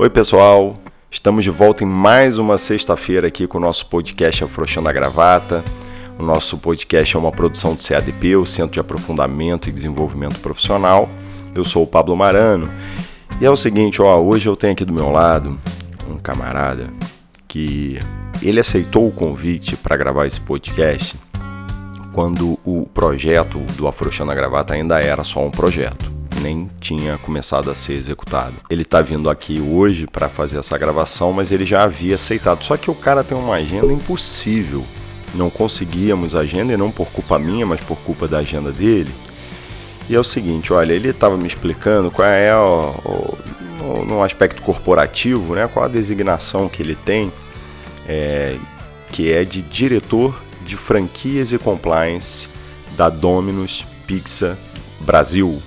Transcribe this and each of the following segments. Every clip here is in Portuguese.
Oi, pessoal. Estamos de volta em mais uma sexta-feira aqui com o nosso podcast Afrouxando a Gravata. O nosso podcast é uma produção do CADP, o Centro de Aprofundamento e Desenvolvimento Profissional. Eu sou o Pablo Marano. E é o seguinte, ó, hoje eu tenho aqui do meu lado um camarada que ele aceitou o convite para gravar esse podcast quando o projeto do Afrouxando a Gravata ainda era só um projeto nem tinha começado a ser executado. Ele está vindo aqui hoje para fazer essa gravação, mas ele já havia aceitado. Só que o cara tem uma agenda impossível. Não conseguíamos agenda, e não por culpa minha, mas por culpa da agenda dele. E é o seguinte, olha, ele estava me explicando qual é o, o, no aspecto corporativo, né, qual a designação que ele tem, é, que é de diretor de franquias e compliance da Domino's Pizza Brasil.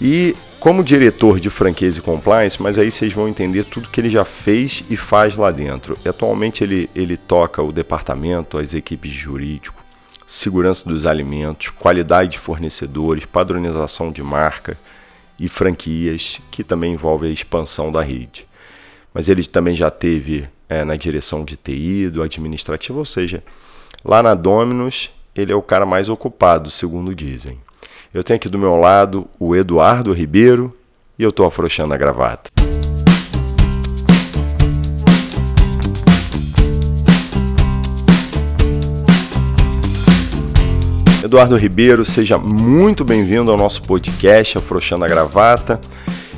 E como diretor de franqueza e compliance, mas aí vocês vão entender tudo que ele já fez e faz lá dentro. Atualmente ele, ele toca o departamento, as equipes de jurídico, segurança dos alimentos, qualidade de fornecedores, padronização de marca e franquias, que também envolve a expansão da rede. Mas ele também já teve é, na direção de TI, do administrativo, ou seja, lá na Dominus ele é o cara mais ocupado, segundo dizem. Eu tenho aqui do meu lado o Eduardo Ribeiro e eu estou afrouxando a gravata. Eduardo Ribeiro, seja muito bem-vindo ao nosso podcast Afrouxando a Gravata.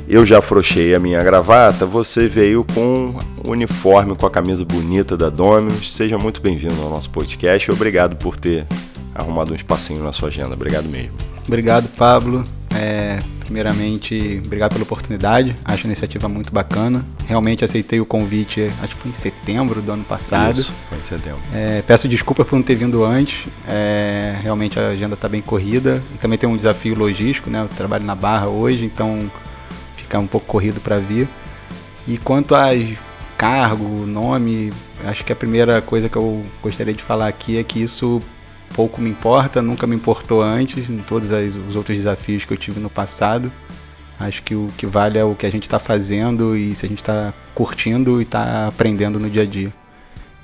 Eu já afrouxei a minha gravata, você veio com o uniforme, com a camisa bonita da Dominus. Seja muito bem-vindo ao nosso podcast obrigado por ter arrumado um espacinho na sua agenda. Obrigado mesmo. Obrigado, Pablo. É, primeiramente, obrigado pela oportunidade. Acho a iniciativa muito bacana. Realmente aceitei o convite, acho que foi em setembro do ano passado. Isso, foi em setembro. É, peço desculpa por não ter vindo antes. É, realmente a agenda está bem corrida. E também tem um desafio logístico, né? Eu trabalho na Barra hoje, então fica um pouco corrido para vir. E quanto a cargo, nome, acho que a primeira coisa que eu gostaria de falar aqui é que isso pouco me importa, nunca me importou antes, em todos os outros desafios que eu tive no passado. Acho que o que vale é o que a gente está fazendo e se a gente está curtindo e está aprendendo no dia a dia.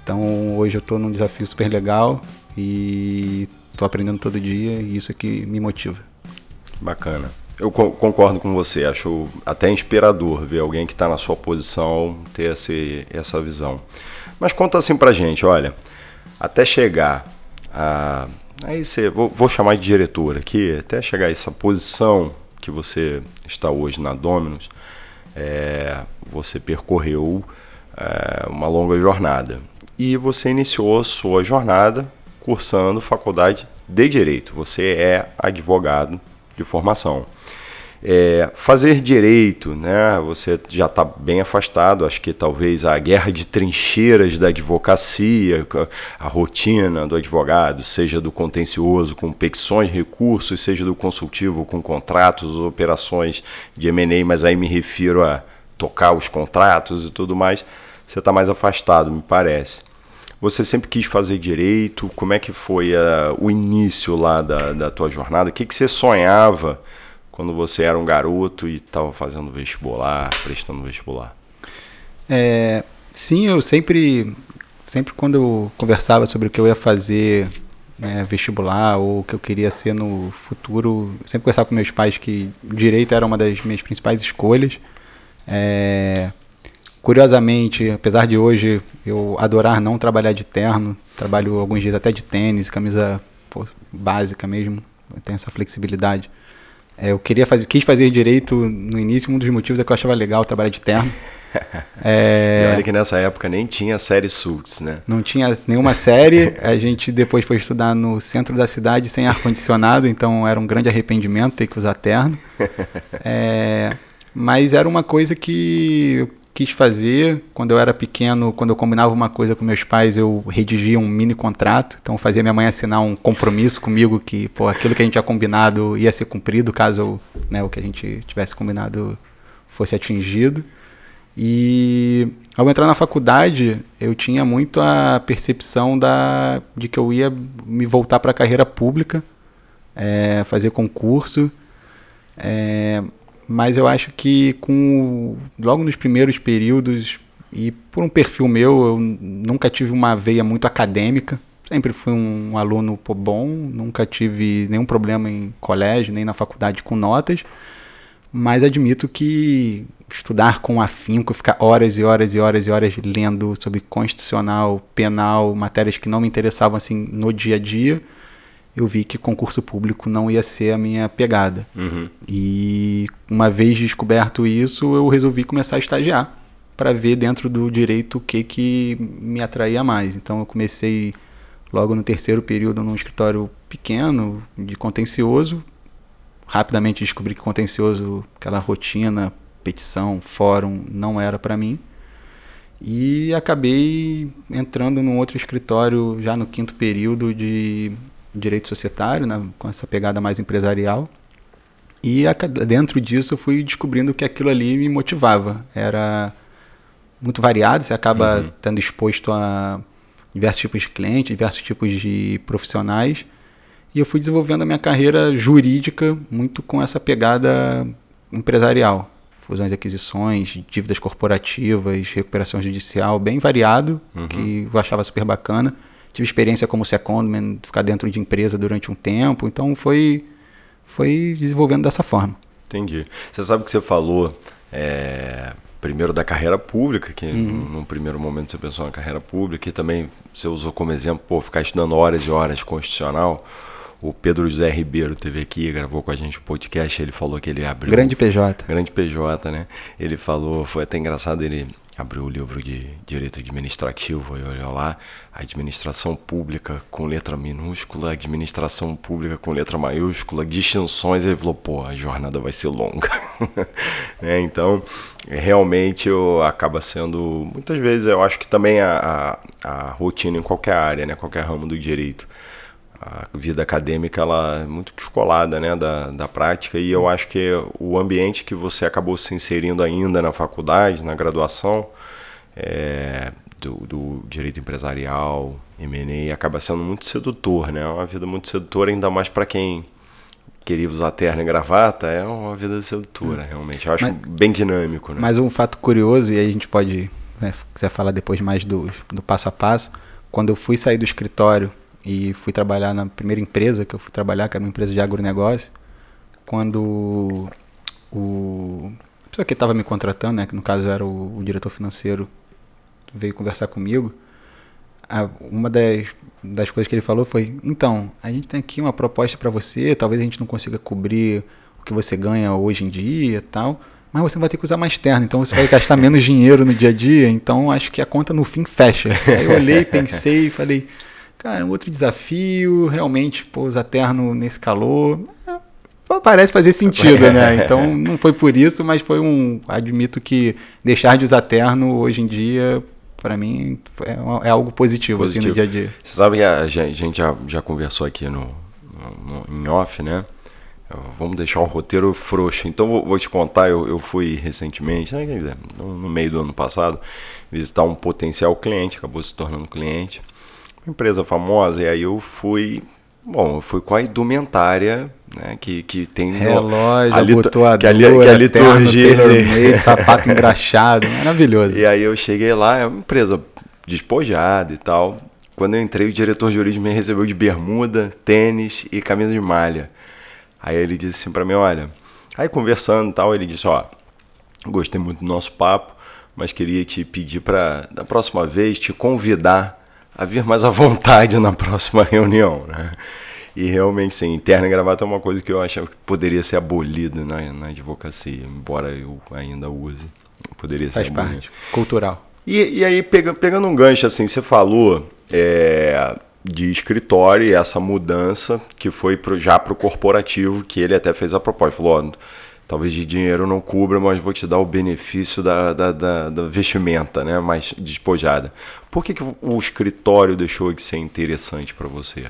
Então hoje eu estou num desafio super legal e estou aprendendo todo dia e isso é que me motiva. Bacana. Eu concordo com você, acho até inspirador ver alguém que está na sua posição ter esse, essa visão. Mas conta assim pra gente, olha, até chegar a. Aí você, vou, vou chamar de diretor aqui, até chegar a essa posição que você está hoje na Dominus, é, você percorreu é, uma longa jornada. E você iniciou a sua jornada cursando faculdade de Direito. Você é advogado de formação. É, fazer direito, né? Você já está bem afastado. Acho que talvez a guerra de trincheiras da advocacia, a rotina do advogado, seja do contencioso com petições, recursos, seja do consultivo com contratos, operações de M&A, mas aí me refiro a tocar os contratos e tudo mais. Você está mais afastado, me parece. Você sempre quis fazer direito? Como é que foi uh, o início lá da, da tua jornada? O que, que você sonhava? Quando você era um garoto e estava fazendo vestibular, prestando vestibular? É, sim, eu sempre, sempre quando eu conversava sobre o que eu ia fazer né, vestibular ou o que eu queria ser no futuro, sempre conversava com meus pais que direito era uma das minhas principais escolhas. É, curiosamente, apesar de hoje eu adorar não trabalhar de terno, trabalho alguns dias até de tênis, camisa pô, básica mesmo, tem essa flexibilidade. É, eu queria fazer, quis fazer direito no início, um dos motivos é que eu achava legal trabalhar de terno. é, e olha que nessa época nem tinha série Suits, né? Não tinha nenhuma série. A gente depois foi estudar no centro da cidade sem ar-condicionado, então era um grande arrependimento ter que usar terno. É, mas era uma coisa que quis fazer. Quando eu era pequeno, quando eu combinava uma coisa com meus pais, eu redigia um mini contrato. Então fazia minha mãe assinar um compromisso comigo que, pô, aquilo que a gente tinha combinado ia ser cumprido caso né, o que a gente tivesse combinado fosse atingido. E ao entrar na faculdade, eu tinha muito a percepção da, de que eu ia me voltar para a carreira pública, é, fazer concurso. É, mas eu acho que com logo nos primeiros períodos e por um perfil meu, eu nunca tive uma veia muito acadêmica. Sempre fui um aluno bom, nunca tive nenhum problema em colégio, nem na faculdade com notas. Mas admito que estudar com afinco, ficar horas e horas e horas e horas lendo sobre constitucional, penal, matérias que não me interessavam assim no dia a dia, eu vi que concurso público não ia ser a minha pegada. Uhum. E uma vez descoberto isso, eu resolvi começar a estagiar para ver dentro do direito o que, que me atraía mais. Então eu comecei logo no terceiro período num escritório pequeno de contencioso. Rapidamente descobri que contencioso, aquela rotina, petição, fórum, não era para mim. E acabei entrando num outro escritório já no quinto período de direito societário, né, com essa pegada mais empresarial. E dentro disso eu fui descobrindo que aquilo ali me motivava. Era muito variado, você acaba uhum. estando exposto a diversos tipos de clientes, diversos tipos de profissionais. E eu fui desenvolvendo a minha carreira jurídica muito com essa pegada empresarial. Fusões e aquisições, dívidas corporativas, recuperação judicial, bem variado, uhum. que eu achava super bacana. Tive experiência como secondman, ficar dentro de empresa durante um tempo, então foi, foi desenvolvendo dessa forma. Entendi. Você sabe que você falou é, primeiro da carreira pública, que uhum. num primeiro momento você pensou na carreira pública, e também você usou como exemplo, pô, ficar estudando horas e horas constitucional. O Pedro José Ribeiro teve aqui, gravou com a gente o um podcast, ele falou que ele abriu. Grande PJ. Grande PJ, né? Ele falou, foi até engraçado, ele abriu o livro de Direito Administrativo e olhou lá, administração pública com letra minúscula, administração pública com letra maiúscula, distinções, ele falou, pô, a jornada vai ser longa. é, então, realmente eu, acaba sendo, muitas vezes eu acho que também a, a, a rotina em qualquer área, né, qualquer ramo do direito, a vida acadêmica ela é muito descolada né, da, da prática e eu acho que o ambiente que você acabou se inserindo ainda na faculdade, na graduação, é, do, do, direito empresarial, M&A, acaba sendo muito sedutor, né? É uma vida muito sedutora, ainda mais para quem queria usar terno e gravata, é uma vida sedutora, realmente. Eu acho mas, bem dinâmico, né? Mas um fato curioso, e aí a gente pode, né, quiser falar depois mais do, do passo a passo, quando eu fui sair do escritório e fui trabalhar na primeira empresa que eu fui trabalhar, que era uma empresa de agronegócio, quando o a pessoa que estava me contratando, né, que no caso era o, o diretor financeiro, veio conversar comigo, a, uma das, das coisas que ele falou foi: então, a gente tem aqui uma proposta para você, talvez a gente não consiga cobrir o que você ganha hoje em dia e tal, mas você vai ter que usar mais terno, então você vai gastar menos dinheiro no dia a dia, então acho que a conta no fim fecha. Aí eu olhei, pensei e falei Cara, um outro desafio, realmente, pô, usar terno nesse calor. É, parece fazer sentido, né? Então não foi por isso, mas foi um. Admito que deixar de usar terno hoje em dia, para mim, é, é, algo positivo, positivo, assim, no dia a dia. Você sabe que a gente já, já conversou aqui no, no, em off, né? Vamos deixar o roteiro frouxo. Então vou, vou te contar, eu, eu fui recentemente, né, no meio do ano passado, visitar um potencial cliente, acabou se tornando cliente empresa famosa, e aí eu fui. Bom, eu fui com a indumentária, né? Que, que tem. Relógio, a que a, que a liturgia. Meio, sapato engraxado, maravilhoso. E aí eu cheguei lá, é uma empresa despojada e tal. Quando eu entrei, o diretor jurídico me recebeu de bermuda, tênis e camisa de malha. Aí ele disse assim para mim, olha, aí conversando e tal, ele disse, ó, gostei muito do nosso papo, mas queria te pedir para da próxima vez te convidar a vir mais à vontade na próxima reunião, né? E realmente, sim, interna e gravata é uma coisa que eu achava que poderia ser abolida na, na advocacia, embora eu ainda use. Poderia Faz ser parte. Abolida. Cultural. E, e aí, pega, pegando um gancho, assim, você falou é, de escritório e essa mudança que foi pro, já para o corporativo, que ele até fez a proposta. Falou, ó, talvez de dinheiro não cubra, mas vou te dar o benefício da, da, da, da vestimenta né, mais despojada. Por que, que o escritório deixou de ser interessante para você?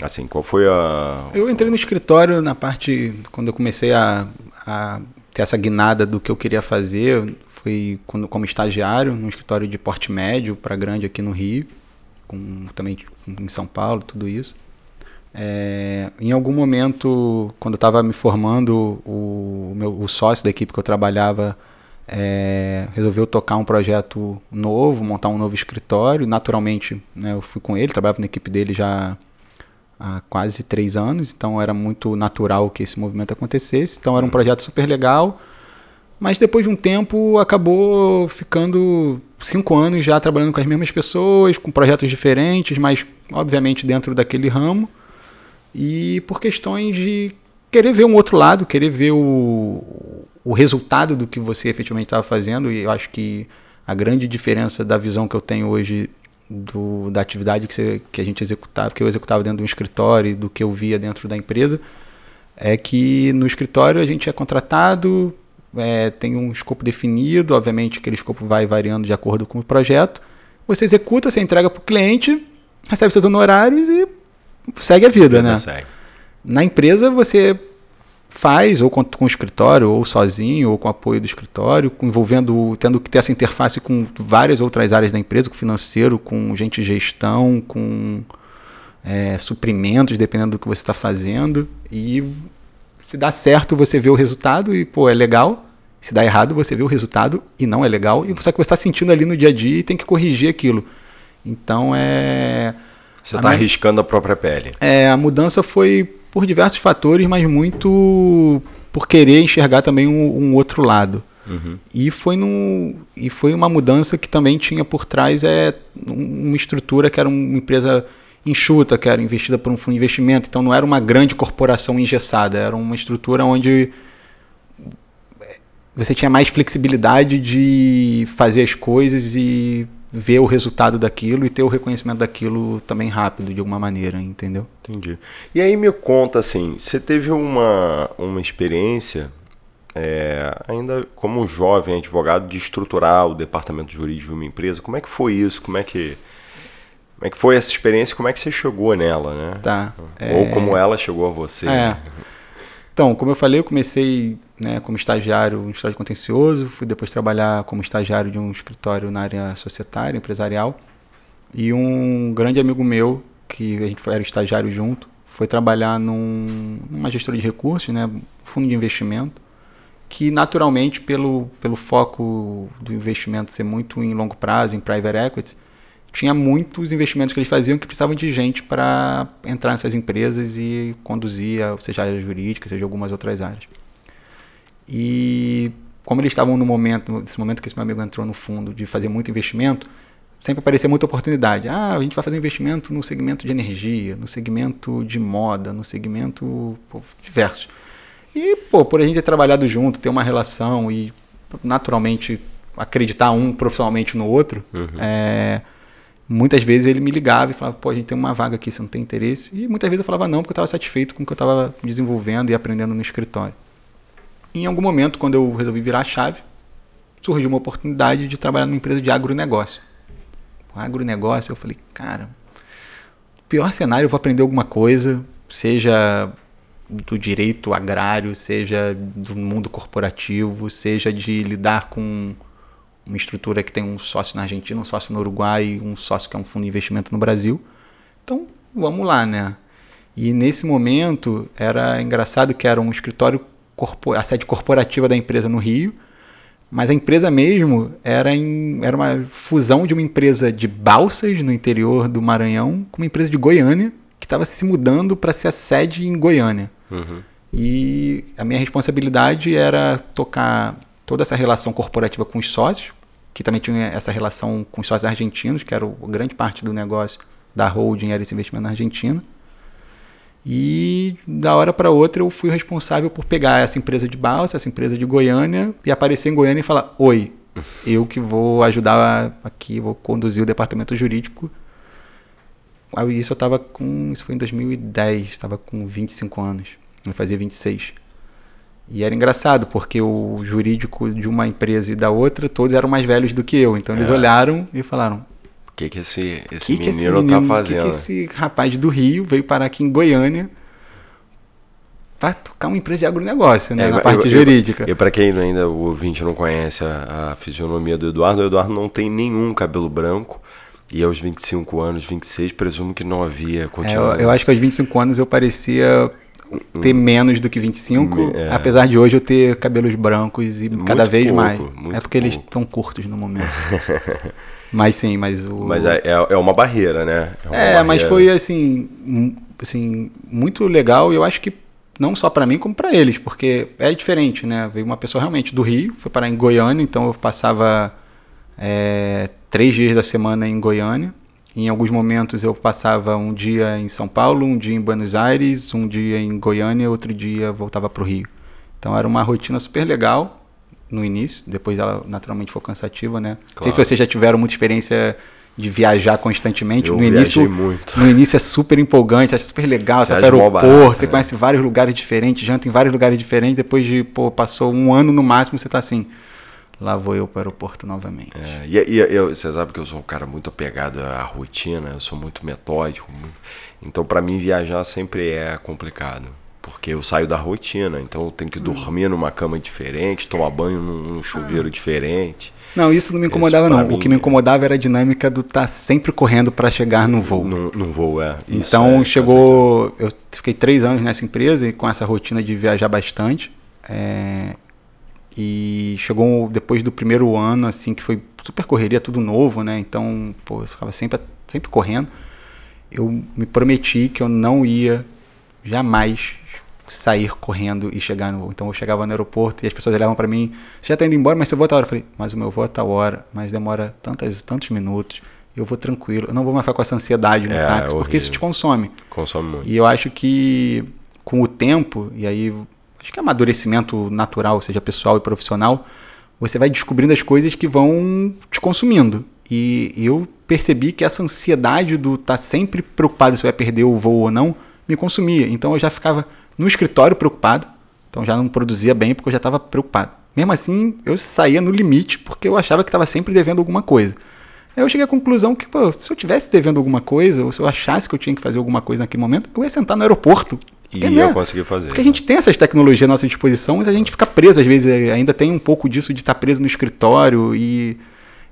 Assim, qual foi a. Eu entrei no escritório na parte. Quando eu comecei a, a ter essa guinada do que eu queria fazer, foi quando, como estagiário, num escritório de porte médio para grande aqui no Rio, com, também em São Paulo, tudo isso. É, em algum momento, quando eu estava me formando, o meu, o sócio da equipe que eu trabalhava é, resolveu tocar um projeto novo, montar um novo escritório. Naturalmente, né, eu fui com ele, trabalhava na equipe dele já há quase três anos, então era muito natural que esse movimento acontecesse. Então era um projeto super legal, mas depois de um tempo acabou ficando cinco anos já trabalhando com as mesmas pessoas, com projetos diferentes, mas obviamente dentro daquele ramo. E por questões de querer ver um outro lado, querer ver o, o resultado do que você efetivamente estava fazendo. E eu acho que a grande diferença da visão que eu tenho hoje do, da atividade que, você, que a gente executava, que eu executava dentro do escritório e do que eu via dentro da empresa, é que no escritório a gente é contratado, é, tem um escopo definido, obviamente aquele escopo vai variando de acordo com o projeto. Você executa, você entrega para o cliente, recebe seus honorários e segue a vida, né? Segue. Na empresa você faz, ou com, com o escritório, ou sozinho, ou com apoio do escritório, envolvendo, tendo que ter essa interface com várias outras áreas da empresa, com financeiro, com gente de gestão, com é, suprimentos, dependendo do que você está fazendo. E se dá certo, você vê o resultado e, pô, é legal. Se dá errado, você vê o resultado e não é legal. E só que você está sentindo ali no dia a dia e tem que corrigir aquilo. Então é. Você está arriscando a própria pele. É, a mudança foi por diversos fatores, mas muito por querer enxergar também um, um outro lado. Uhum. E, foi no, e foi uma mudança que também tinha por trás é, uma estrutura que era uma empresa enxuta, que era investida por um fundo de investimento. Então não era uma grande corporação engessada, era uma estrutura onde você tinha mais flexibilidade de fazer as coisas e ver o resultado daquilo e ter o reconhecimento daquilo também rápido, de alguma maneira, entendeu? Entendi. E aí me conta assim, você teve uma, uma experiência, é, ainda como jovem advogado, de estruturar o departamento jurídico de uma empresa. Como é que foi isso? Como é que, como é que foi essa experiência? Como é que você chegou nela, né? Tá. Ou é... como ela chegou a você. É. Então, como eu falei, eu comecei né, como estagiário em escritório contencioso, fui depois trabalhar como estagiário de um escritório na área societária, empresarial. E um grande amigo meu, que a gente era estagiário junto, foi trabalhar num, numa gestora de recursos, né, fundo de investimento, que naturalmente, pelo, pelo foco do investimento ser muito em longo prazo, em private equity, tinha muitos investimentos que eles faziam que precisavam de gente para entrar nessas empresas e conduzir, seja a área jurídica, seja algumas outras áreas. E como eles estavam no momento, nesse momento que esse meu amigo entrou no fundo de fazer muito investimento, sempre aparecia muita oportunidade. Ah, a gente vai fazer um investimento no segmento de energia, no segmento de moda, no segmento pô, diversos. E, pô, por a gente ter trabalhado junto, ter uma relação e naturalmente acreditar um profissionalmente no outro, uhum. é, muitas vezes ele me ligava e falava, pô, a gente tem uma vaga aqui, você não tem interesse? E muitas vezes eu falava não, porque eu estava satisfeito com o que eu estava desenvolvendo e aprendendo no escritório. Em algum momento, quando eu resolvi virar a chave, surgiu uma oportunidade de trabalhar numa empresa de agronegócio. agronegócio, eu falei, cara, pior cenário, eu vou aprender alguma coisa, seja do direito agrário, seja do mundo corporativo, seja de lidar com uma estrutura que tem um sócio na Argentina, um sócio no Uruguai, um sócio que é um fundo de investimento no Brasil. Então, vamos lá, né? E nesse momento era engraçado que era um escritório a sede corporativa da empresa no Rio, mas a empresa mesmo era, em, era uma fusão de uma empresa de balsas no interior do Maranhão com uma empresa de Goiânia que estava se mudando para ser a sede em Goiânia. Uhum. E a minha responsabilidade era tocar toda essa relação corporativa com os sócios, que também tinha essa relação com os sócios argentinos, que era o, grande parte do negócio da holding, era esse investimento na Argentina. E da hora para outra eu fui responsável por pegar essa empresa de balsa, essa empresa de Goiânia e aparecer em Goiânia e falar: "Oi, eu que vou ajudar aqui, vou conduzir o departamento jurídico". Aí isso eu estava com, isso foi em 2010, estava com 25 anos. Eu fazia 26. E era engraçado, porque o jurídico de uma empresa e da outra, todos eram mais velhos do que eu. Então eles é. olharam e falaram: que, que esse, esse, que menino, que esse menino tá fazendo? O que, que esse rapaz do Rio veio parar aqui em Goiânia para tocar uma empresa de agronegócio, né? É, na parte eu, jurídica. E para quem ainda o ouvinte não conhece a, a, fisionomia do Eduardo, o Eduardo não tem nenhum cabelo branco. E aos 25 anos, 26, presumo que não havia continuado. É, eu, eu, acho que aos 25 anos eu parecia ter menos do que 25, É. apesar de hoje eu ter cabelos brancos e Muito cada vez pouco, mais. É porque eles pouco. estão curtos no momento. mas sim, mas o. Mas é, é, é uma barreira, né? É, mas barreira. foi assim, assim, muito legal e eu acho que não só pra mim como pra eles, porque é diferente, né? Veio uma pessoa realmente do Rio, foi parar em Goiânia, então eu passava é, três dias da semana em Goiânia. Em alguns momentos eu passava um dia em São Paulo, um dia em Buenos Aires, um dia em Goiânia, outro dia voltava pro Rio. Então era uma rotina super legal no início, depois ela naturalmente foi cansativa, né? Não sei Claro. se vocês já tiveram muita experiência de viajar constantemente. Eu no início, muito. no início é super empolgante, acha super legal, você vai para o aeroporto, você né? conhece vários lugares diferentes, janta em vários lugares diferentes, depois de, pô, passou um ano no máximo, você tá assim, lá vou eu para o aeroporto novamente. É, e, e eu, você sabe que eu sou um cara muito apegado à rotina, eu sou muito metódico. muito- então, para mim, viajar sempre é complicado. Porque eu saio da rotina, então eu tenho que dormir numa cama diferente, tomar banho num, chuveiro diferente. Não, isso não me incomodava não, mim o que me incomodava era a dinâmica do estar sempre correndo para chegar no voo. Num, num voo, é. Isso Então é, chegou. Eu fiquei três anos nessa empresa e com essa rotina de viajar bastante. é, e chegou depois do primeiro ano, assim, que foi super correria, tudo novo, né? Então, pô, eu ficava sempre, sempre correndo. Eu me prometi que eu não ia jamais sair correndo e chegar no voo. Então eu chegava no aeroporto e as pessoas olhavam para mim, você já tá indo embora, mas você volta a hora. Eu falei, mas o meu voo é tal hora, mas demora tantas, tantos minutos. Eu vou tranquilo, eu não vou mais ficar com essa ansiedade no É, táxi, é porque isso te consome. Consome muito. E eu acho que com o tempo, e aí acho que é amadurecimento natural, seja pessoal e profissional, você vai descobrindo as coisas que vão te consumindo. E eu percebi que essa ansiedade do estar sempre preocupado se vai perder o voo ou não, me consumia. Então eu já ficava no escritório preocupado, então já não produzia bem porque eu já estava preocupado. Mesmo assim, eu saía no limite porque eu achava que estava sempre devendo alguma coisa. Aí eu cheguei à conclusão que, pô, se eu tivesse devendo alguma coisa, ou se eu achasse que eu tinha que fazer alguma coisa naquele momento, eu ia sentar no aeroporto. E eu né? consegui fazer. Porque a gente tem essas tecnologias à nossa disposição, mas a gente fica preso, às vezes, eh, ainda tem um pouco disso de estar preso no escritório, e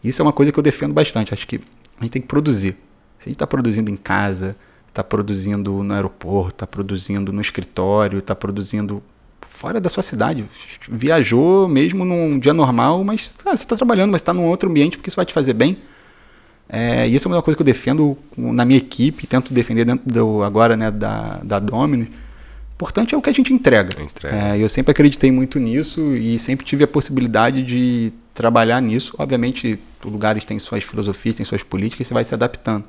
isso é uma coisa que eu defendo bastante. Acho que a gente tem que produzir. Se a gente está produzindo em casa, está produzindo no aeroporto, está produzindo no escritório, está produzindo fora da sua cidade, viajou mesmo num dia normal, mas cara, você está trabalhando, mas está num outro ambiente porque isso vai te fazer bem. É, isso é uma coisa que eu defendo na minha equipe, tento defender dentro do, agora né, da, da Domini. O importante é o que a gente entrega. Entrega. É, eu sempre acreditei muito nisso e sempre tive a possibilidade de trabalhar nisso. Obviamente, os lugares têm suas filosofias, têm suas políticas, você vai se adaptando.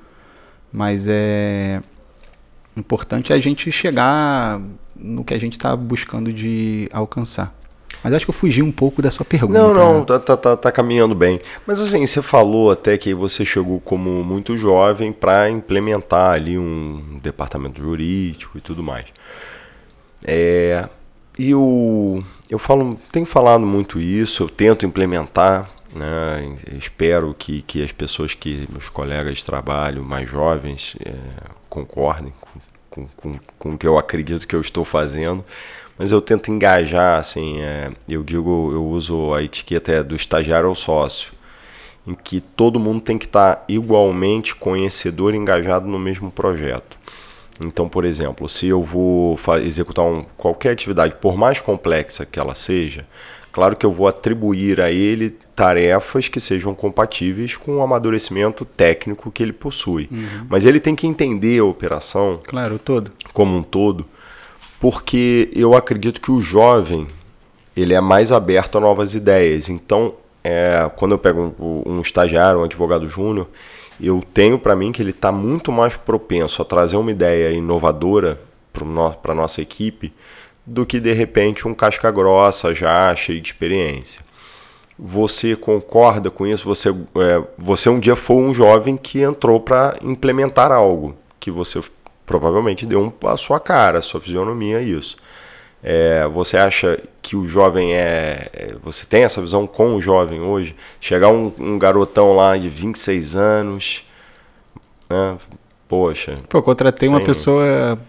Mas é o importante é a gente chegar no que a gente está buscando de alcançar. Mas acho que eu fugi um pouco da sua pergunta. Não, não, né? tá, tá, tá, tá caminhando bem. Mas assim, você falou até que você chegou como muito jovem para implementar ali um departamento jurídico e tudo mais. É, e eu, eu falo, tenho falado muito isso, eu tento implementar, né? Espero que, que as pessoas que, meus colegas de trabalho mais jovens, é, concordem com, com, com, com o que eu acredito que eu estou fazendo. Mas eu tento engajar, assim, é, eu digo, eu uso a etiqueta é, do estagiário ao sócio, em que todo mundo tem que estar igualmente conhecedor e engajado no mesmo projeto. Então, por exemplo, se eu vou executar um, qualquer atividade, por mais complexa que ela seja, claro que eu vou atribuir a ele tarefas que sejam compatíveis com o amadurecimento técnico que ele possui. Mas ele tem que entender a operação Claro, todo. como um todo, porque eu acredito que o jovem ele é mais aberto a novas ideias. Então, é, quando eu pego um, um estagiário, um advogado júnior, eu tenho para mim que ele está muito mais propenso a trazer uma ideia inovadora para a nossa equipe do que de repente um casca grossa já cheio de experiência. Você concorda com isso? Você, é, você um dia foi um jovem que entrou para implementar algo que você provavelmente deu um, a sua cara, a sua fisionomia a isso. É, você acha que o jovem é, é, Você tem essa visão com o jovem hoje? Chegar um, um garotão lá de 26 anos, né? Poxa. Pô, eu contratei uma Sim. pessoa.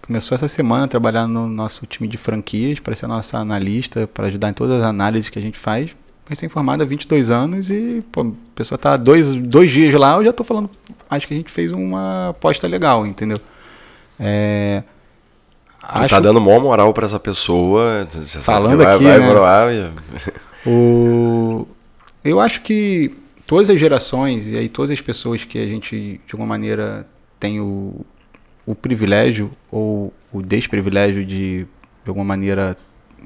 Começou essa semana a trabalhar no nosso time de franquias, para ser nossa analista, para ajudar em todas as análises que a gente faz. Recém-formada há 22 anos e pô, a pessoa tá dois, dois dias lá, eu já tô falando. Acho que a gente fez uma aposta legal, entendeu? É, Acho... Tá dando maior moral para essa pessoa. Falando vai, aqui, vai, né? Vai, o... Eu acho que todas as gerações e aí todas as pessoas que a gente de alguma maneira tem o, o privilégio ou o desprivilégio de de alguma maneira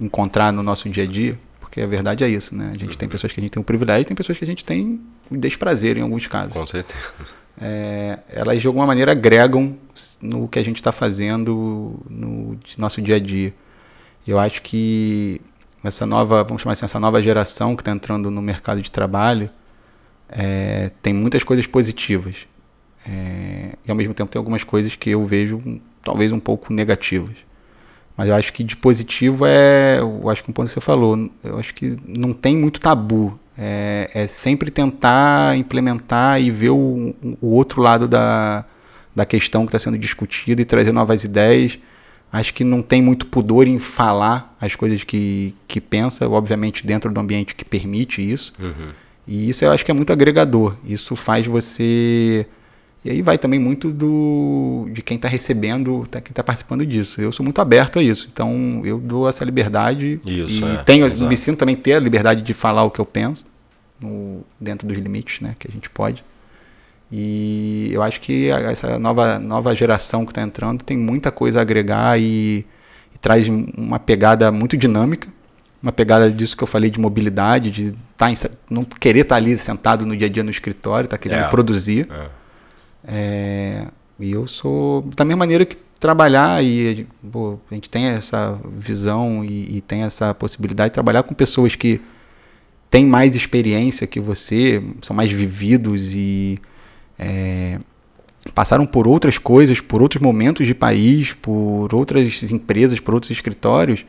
encontrar no nosso dia a dia, porque a verdade é isso, né? A gente tem pessoas que a gente tem o privilégio, tem pessoas que a gente tem o desprazer em alguns casos. Com certeza. É, elas de alguma maneira agregam no que a gente está fazendo no nosso dia a dia. Eu acho que essa nova, vamos chamar assim, essa nova geração que está entrando no mercado de trabalho é, tem muitas coisas positivas. É, e ao mesmo tempo tem algumas coisas que eu vejo talvez um pouco negativas. Mas eu acho que de positivo é, eu acho que um ponto que você falou, eu acho que não tem muito tabu. É, é sempre tentar implementar e ver o, o outro lado da, da questão que está sendo discutida e trazer novas ideias. Acho que não tem muito pudor em falar as coisas que, que pensa, obviamente dentro do ambiente que permite isso. Uhum. E isso eu acho que é muito agregador. Isso faz você e aí vai também muito do de quem está recebendo, tá, quem está participando disso. Eu sou muito aberto a isso, então eu dou essa liberdade isso, e é, tenho, me sinto também ter a liberdade de falar o que eu penso no, dentro dos limites, né, que a gente pode. E eu acho que essa nova, nova geração que está entrando tem muita coisa a agregar e, e, traz uma pegada muito dinâmica, uma pegada disso que eu falei de mobilidade, de tá em, não querer estar tá ali sentado no dia a dia no escritório, tá querendo é, produzir. É é, e eu sou da mesma maneira que trabalhar e pô, a gente tem essa visão e, e, tem essa possibilidade de trabalhar com pessoas que têm mais experiência que você, são mais vividos e é, passaram por outras coisas, por outros momentos de país, por outras empresas, por outros escritórios.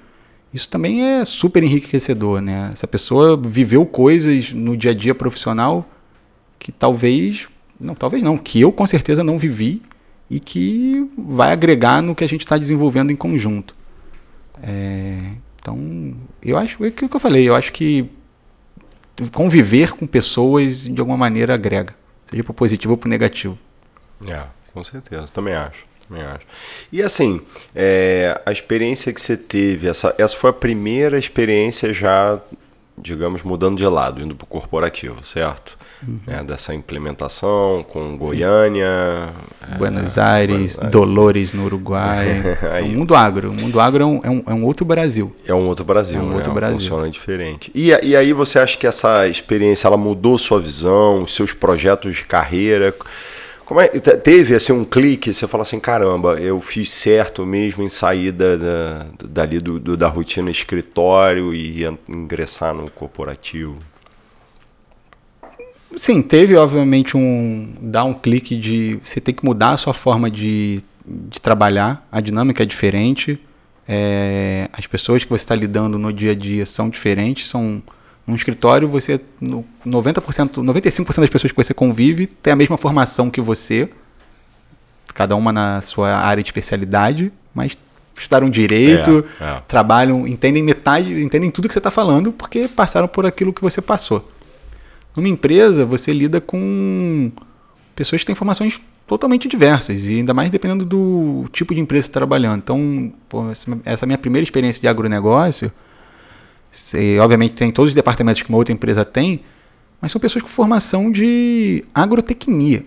Isso também é super enriquecedor, né? Essa pessoa viveu coisas no dia a dia profissional que talvez não, talvez não, que eu com certeza não vivi e que vai agregar no que a gente está desenvolvendo em conjunto. É, então, eu acho, é o que eu falei, eu acho que conviver com pessoas de alguma maneira agrega, seja para positivo ou para negativo. É, com certeza, também acho. Também acho. E assim, é, a experiência que você teve, essa, essa foi a primeira experiência já, digamos, mudando de lado, indo para o corporativo, certo? Uhum. né, dessa implementação com Goiânia, é, Buenos, Aires, Buenos Aires, Dolores no Uruguai. o mundo agro. O mundo agro é um, é um, é um, outro Brasil. É um outro Brasil, é um né? outro Brasil. Funciona diferente. E, e aí você acha que essa experiência ela mudou sua visão, os seus projetos de carreira? Como é, teve assim, um clique, você fala assim, caramba, eu fiz certo mesmo em sair da, da, dali do, do, da rotina escritório e ingressar no corporativo? Sim, teve obviamente um. dar um clique de. Você tem que mudar a sua forma de, de trabalhar, a dinâmica é diferente, é, as pessoas que você está lidando no dia a dia são diferentes, são. Num escritório, você. 90%, 95% das pessoas que você convive tem a mesma formação que você, cada uma na sua área de especialidade, mas estudaram direito, é, é. trabalham, entendem metade, entendem tudo que você está falando, porque passaram por aquilo que você passou. Numa empresa, você lida com pessoas que têm formações totalmente diversas, e ainda mais dependendo do tipo de empresa que está trabalhando. Então, pô, essa minha primeira experiência de agronegócio, você, obviamente tem todos os departamentos que uma outra empresa tem, mas são pessoas com formação de agrotecnia.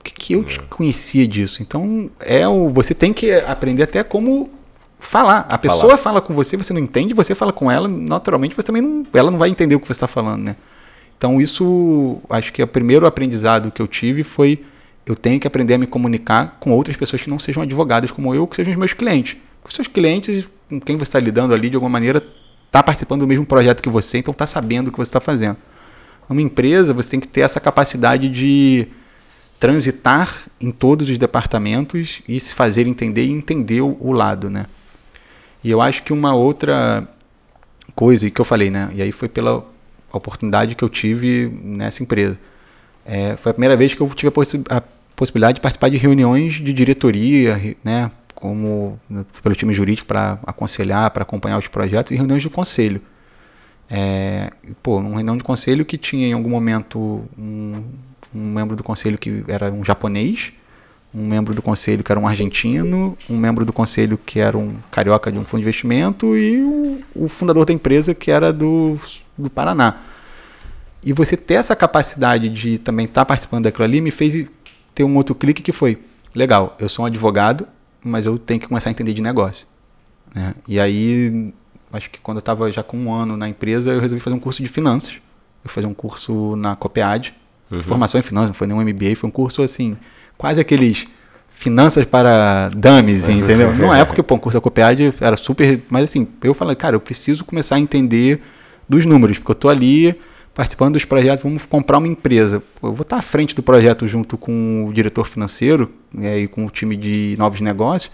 O que, que eu é. conhecia disso? Então, é o, você tem que aprender até como falar. A pessoa falar. fala com você, você não entende, você fala com ela, naturalmente você também não, ela não vai entender o que você está falando, né? Então isso, acho que o primeiro aprendizado que eu tive foi eu tenho que aprender a me comunicar com outras pessoas que não sejam advogadas como eu, que sejam os meus clientes. Com seus clientes, com quem você está lidando ali, de alguma maneira, está participando do mesmo projeto que você, então está sabendo o que você está fazendo. Numa empresa, você tem que ter essa capacidade de transitar em todos os departamentos e se fazer entender e entender o, lado, né? E eu acho que uma outra coisa, que eu falei, né? E aí foi pela a oportunidade que eu tive nessa empresa. É, foi a primeira vez que eu tive a, possi a, possibilidade de participar de reuniões de diretoria, né, como pelo time jurídico para aconselhar, para acompanhar os projetos e reuniões de conselho. É, pô, numa reunião de conselho que tinha em algum momento um, um membro do conselho que era um japonês, um membro do conselho que era um argentino, um membro do conselho que era um carioca de um fundo de investimento e o, o fundador da empresa que era do, do Paraná. E você ter essa capacidade de também estar tá participando daquilo ali me fez ter um outro clique que foi: legal, eu sou um advogado, mas eu tenho que começar a entender de negócio. Né? E aí, acho que quando eu estava já com um ano na empresa, eu resolvi fazer um curso de finanças. Eu fazer um curso na Copiad, uhum. formação em finanças, não foi nem um MBA, foi um curso assim, quase aqueles finanças para dummies, entendeu? Não é porque pô, o curso da Copiad era super, mas assim, eu falei, cara, eu preciso começar a entender dos números, porque eu tô ali participando dos projetos, vamos comprar uma empresa. Eu vou estar à frente do projeto junto com o diretor financeiro né, e com o time de novos negócios.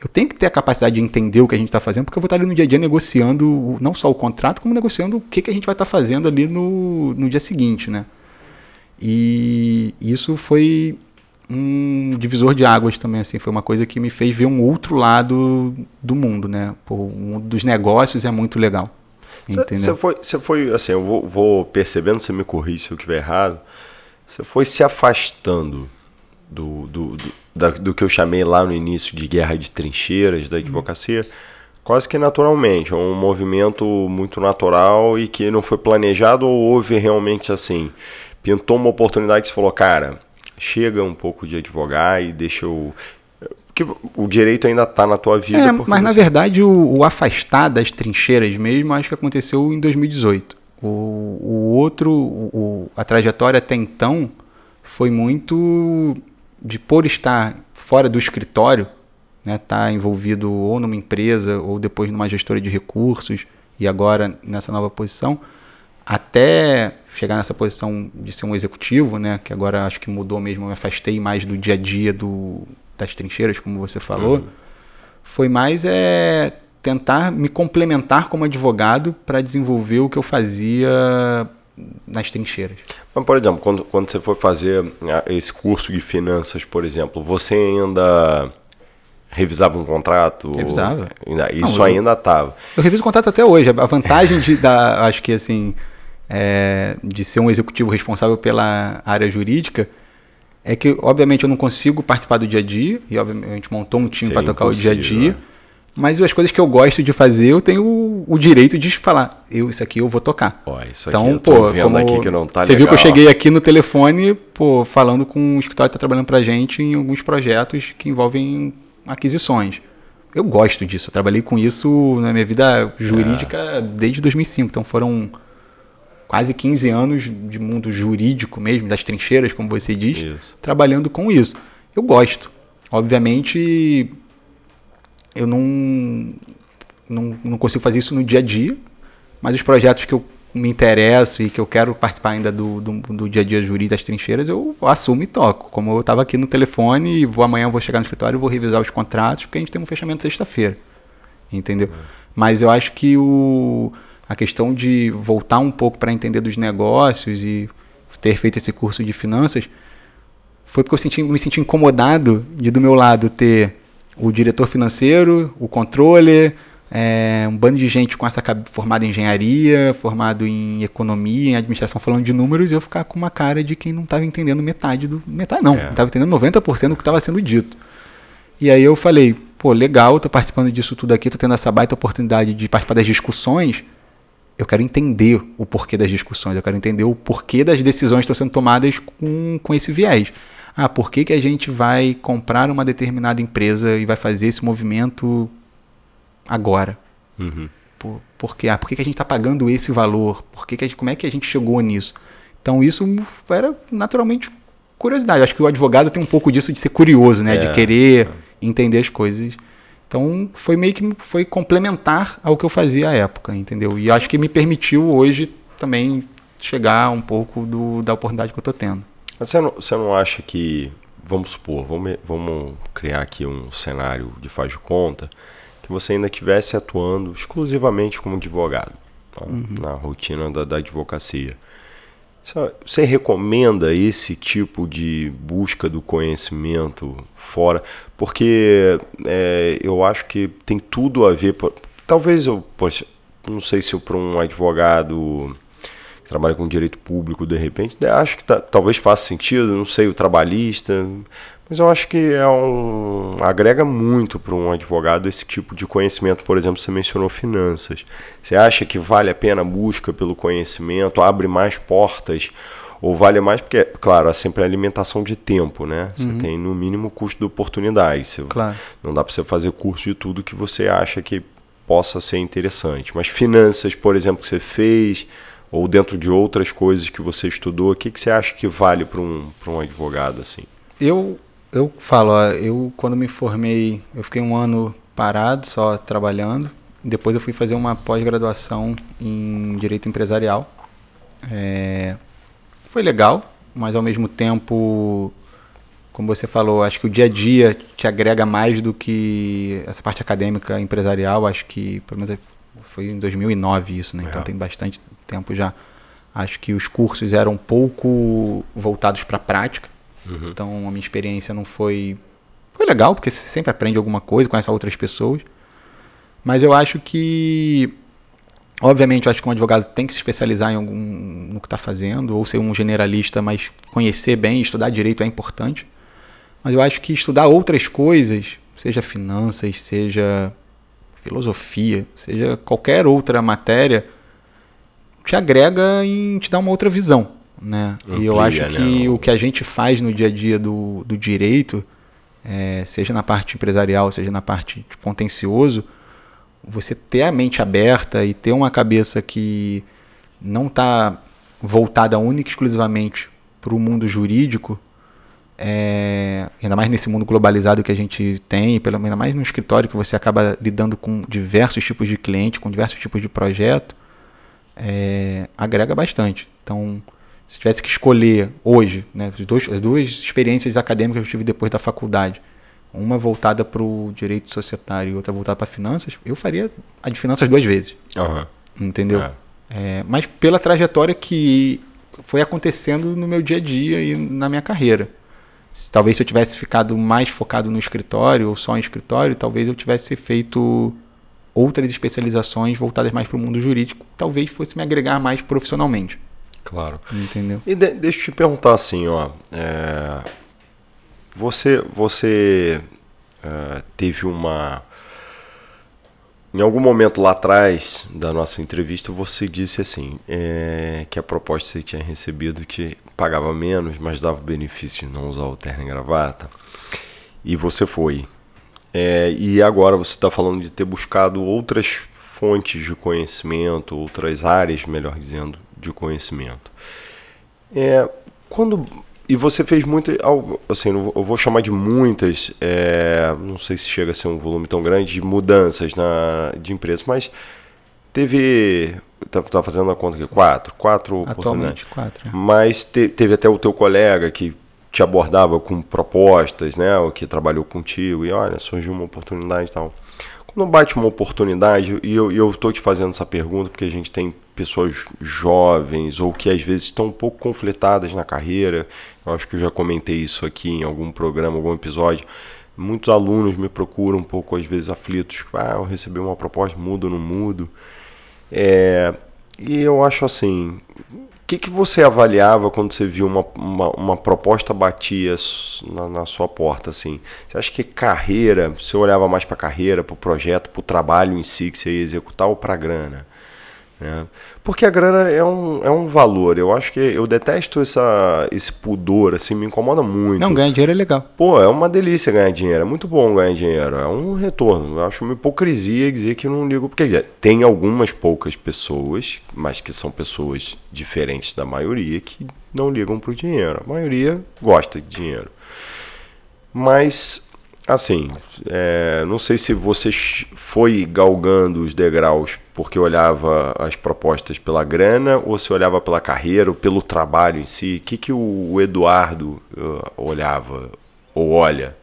Eu tenho que ter a capacidade de entender o que a gente está fazendo, porque eu vou estar ali no dia a dia negociando não só o contrato, como negociando o que, que a gente vai estar fazendo ali no, no dia seguinte, né? E isso foi um divisor de águas também, assim, foi uma coisa que me fez ver um outro lado do mundo, né? Pô, um dos negócios é muito legal. Você foi, você foi, assim, eu vou, vou percebendo, você me corrige se eu estiver errado, você foi se afastando do, do, do, da, do que eu chamei lá no início de guerra de trincheiras da advocacia, quase que naturalmente, um movimento muito natural e que não foi planejado ou houve realmente assim, pintou uma oportunidade e você falou, cara, chega um pouco de advogar e deixa eu que o direito ainda está na tua vida. É, mas na verdade o, o, afastar das trincheiras mesmo acho que aconteceu em 2018. O, o outro, o, a trajetória até então foi muito de por estar fora do escritório, né, tá envolvido ou numa empresa ou depois numa gestora de recursos e agora nessa nova posição, até chegar nessa posição de ser um executivo, né, que agora acho que mudou mesmo, eu me afastei mais do dia a dia do, das trincheiras, como você falou, uhum. foi mais é, tentar me complementar como advogado para desenvolver o que eu fazia nas trincheiras. Mas, por exemplo, quando, quando você for fazer ah, esse curso de finanças, por exemplo, você ainda revisava um contrato? Revisava. Isso Não, eu, ainda estava. Eu reviso o contrato até hoje. A vantagem de, da, acho que assim, é, de ser um executivo responsável pela área jurídica é que, obviamente, eu não consigo participar do dia a dia, e obviamente a gente montou um time para tocar o dia a dia. Né? Mas as coisas que eu gosto de fazer, eu tenho o, o direito de falar, eu isso aqui eu vou tocar. Ó, isso então, aqui pô, vendo aqui que não tá Você legal. viu que eu cheguei aqui no telefone, pô, falando com o escritório que está trabalhando para gente em alguns projetos que envolvem aquisições. Eu gosto disso, eu trabalhei com isso na minha vida jurídica é. desde 2005, então foram quase 15 anos de mundo jurídico mesmo, das trincheiras, como você diz, isso. trabalhando com isso. Eu gosto. Obviamente, eu não, não, não consigo fazer isso no dia a dia, mas os projetos que eu me interesso e que eu quero participar ainda do, do, do dia a dia jurídico das trincheiras, eu assumo e toco. Como eu estava aqui no telefone e vou amanhã eu vou chegar no escritório e vou revisar os contratos, porque a gente tem um fechamento sexta-feira. Entendeu? É. Mas eu acho que o a questão de voltar um pouco para entender dos negócios e ter feito esse curso de finanças foi porque eu senti, me senti incomodado de do meu lado ter o diretor financeiro, o controle, é, um bando de gente com essa formada em engenharia, formado em economia, em administração, falando de números, e eu ficar com uma cara de quem não estava entendendo metade do. Metade não, é. estava entendendo 90% do que estava sendo dito. E aí eu falei, pô, legal, estou participando disso tudo aqui, estou tendo essa baita oportunidade de participar das discussões eu quero entender o porquê das discussões, eu quero entender o porquê das decisões que estão sendo tomadas com, com esse viés. Ah, por que, que a gente vai comprar uma determinada empresa e vai fazer esse movimento agora? Uhum. Por, por, quê? Ah, por que, que a gente está pagando esse valor? Por que que gente, como é que a gente chegou nisso? Então isso era naturalmente curiosidade. Acho que o advogado tem um pouco disso de ser curioso, né? É. De querer entender as coisas. Então foi meio que foi complementar ao que eu fazia à época, entendeu? E acho que me permitiu hoje também chegar um pouco do, da oportunidade que eu estou tendo. Você não, você não acha que, vamos supor, vamos, vamos criar aqui um cenário de faz de conta, que você ainda estivesse atuando exclusivamente como advogado, tá? uhum. na rotina da, da advocacia. Você recomenda esse tipo de busca do conhecimento fora? Porque é, eu acho que tem tudo a ver. Talvez eu, poxa, não sei se para um advogado trabalha com direito público de repente, né, acho que tá, talvez faça sentido, não sei, o trabalhista, mas eu acho que é um agrega muito para um advogado esse tipo de conhecimento. Por exemplo, você mencionou finanças. Você acha que vale a pena a busca pelo conhecimento, abre mais portas ou vale mais porque, claro, há sempre a alimentação de tempo, né? Você uhum. tem no mínimo custo de oportunidade. Você, claro. Não dá para você fazer curso de tudo que você acha que possa ser interessante. Mas finanças, por exemplo, que você fez, ou dentro de outras coisas que você estudou, o que, que você acha que vale para um, um advogado assim? Eu, eu falo, ó, eu quando me formei, eu fiquei um ano parado, só trabalhando. Depois eu fui fazer uma pós-graduação em Direito Empresarial. É, foi legal, mas ao mesmo tempo, como você falou, acho que o dia a dia te agrega mais do que essa parte acadêmica empresarial. Acho que, pelo menos, foi em 2009 isso, né? Então é. tem bastante tempo já. Acho que os cursos eram um pouco voltados para a prática. Uhum. Então a minha experiência não foi. Foi legal, porque você sempre aprende alguma coisa, conhece outras pessoas. Mas eu acho que Obviamente, eu acho que um advogado tem que se especializar em algum, no que está fazendo, ou ser um generalista, mas conhecer bem, estudar direito é importante. Mas eu acho que estudar outras coisas, seja finanças, seja filosofia, seja qualquer outra matéria, te agrega e te dá uma outra visão. Né? Amplia, e eu acho que né? o que a gente faz no dia a dia do, do direito, é, seja na parte empresarial, seja na parte de contencioso, você ter a mente aberta e ter uma cabeça que não está voltada única e exclusivamente para o mundo jurídico, é, ainda mais nesse mundo globalizado que a gente tem, pelo menos mais no escritório que você acaba lidando com diversos tipos de cliente, com diversos tipos de projeto, é, agrega bastante. Então, se tivesse que escolher hoje, né, dois, as duas experiências acadêmicas que eu tive depois da faculdade, uma voltada para o direito societário e outra voltada para finanças, eu faria a de finanças duas vezes. Uhum. Entendeu? É. É, mas pela trajetória que foi acontecendo no meu dia a dia e na minha carreira. Talvez se eu tivesse ficado mais focado no escritório ou só em escritório, talvez eu tivesse feito outras especializações voltadas mais para o mundo jurídico, talvez fosse me agregar mais profissionalmente. Claro. Entendeu? E de, deixa eu te perguntar assim, ó. É, você, você uh, teve uma. Em algum momento lá atrás da nossa entrevista, você disse assim: é, que a proposta que você tinha recebido que pagava menos, mas dava o benefício de não usar o terno e gravata. E você foi. É, e agora você está falando de ter buscado outras fontes de conhecimento, outras áreas, melhor dizendo, de conhecimento. É, quando e você fez muito, assim, eu vou chamar de muitas, é, não sei se chega a ser um volume tão grande, de mudanças na, de empresas, mas teve, tá, tá fazendo a conta aqui, quatro, quatro Atualmente, quatro. É. Mas te, teve até o teu colega que te abordava com propostas, né, o que trabalhou contigo, e olha, surgiu uma oportunidade e tal. Quando bate uma oportunidade, e eu estou te fazendo essa pergunta porque a gente tem pessoas jovens ou que às vezes estão um pouco conflitadas na carreira, eu acho que eu já comentei isso aqui em algum programa, algum episódio. Muitos alunos me procuram um pouco, às vezes, aflitos. Ah, eu recebi uma proposta, mudo ou não mudo? É, e eu acho assim, que, que você avaliava quando você viu uma, uma, uma proposta batia na, na, sua porta? Assim? Você acha que carreira, você olhava mais para carreira, para o projeto, para o trabalho em si que você ia executar ou para grana? Né? Porque a grana é um, é um valor. Eu acho que eu detesto essa, esse pudor, assim, me incomoda muito. Não, ganhar dinheiro é legal. Pô, é uma delícia ganhar dinheiro. É muito bom ganhar dinheiro. É um retorno. Eu acho uma hipocrisia dizer que não ligo. Porque dizer, tem algumas poucas pessoas, mas que são pessoas diferentes da maioria, que não ligam pro dinheiro. A maioria gosta de dinheiro. Mas Assim, é, não sei se você foi galgando os degraus porque olhava as propostas pela grana ou se olhava pela carreira ou pelo trabalho em si. O que, que o Eduardo uh, olhava ou olha?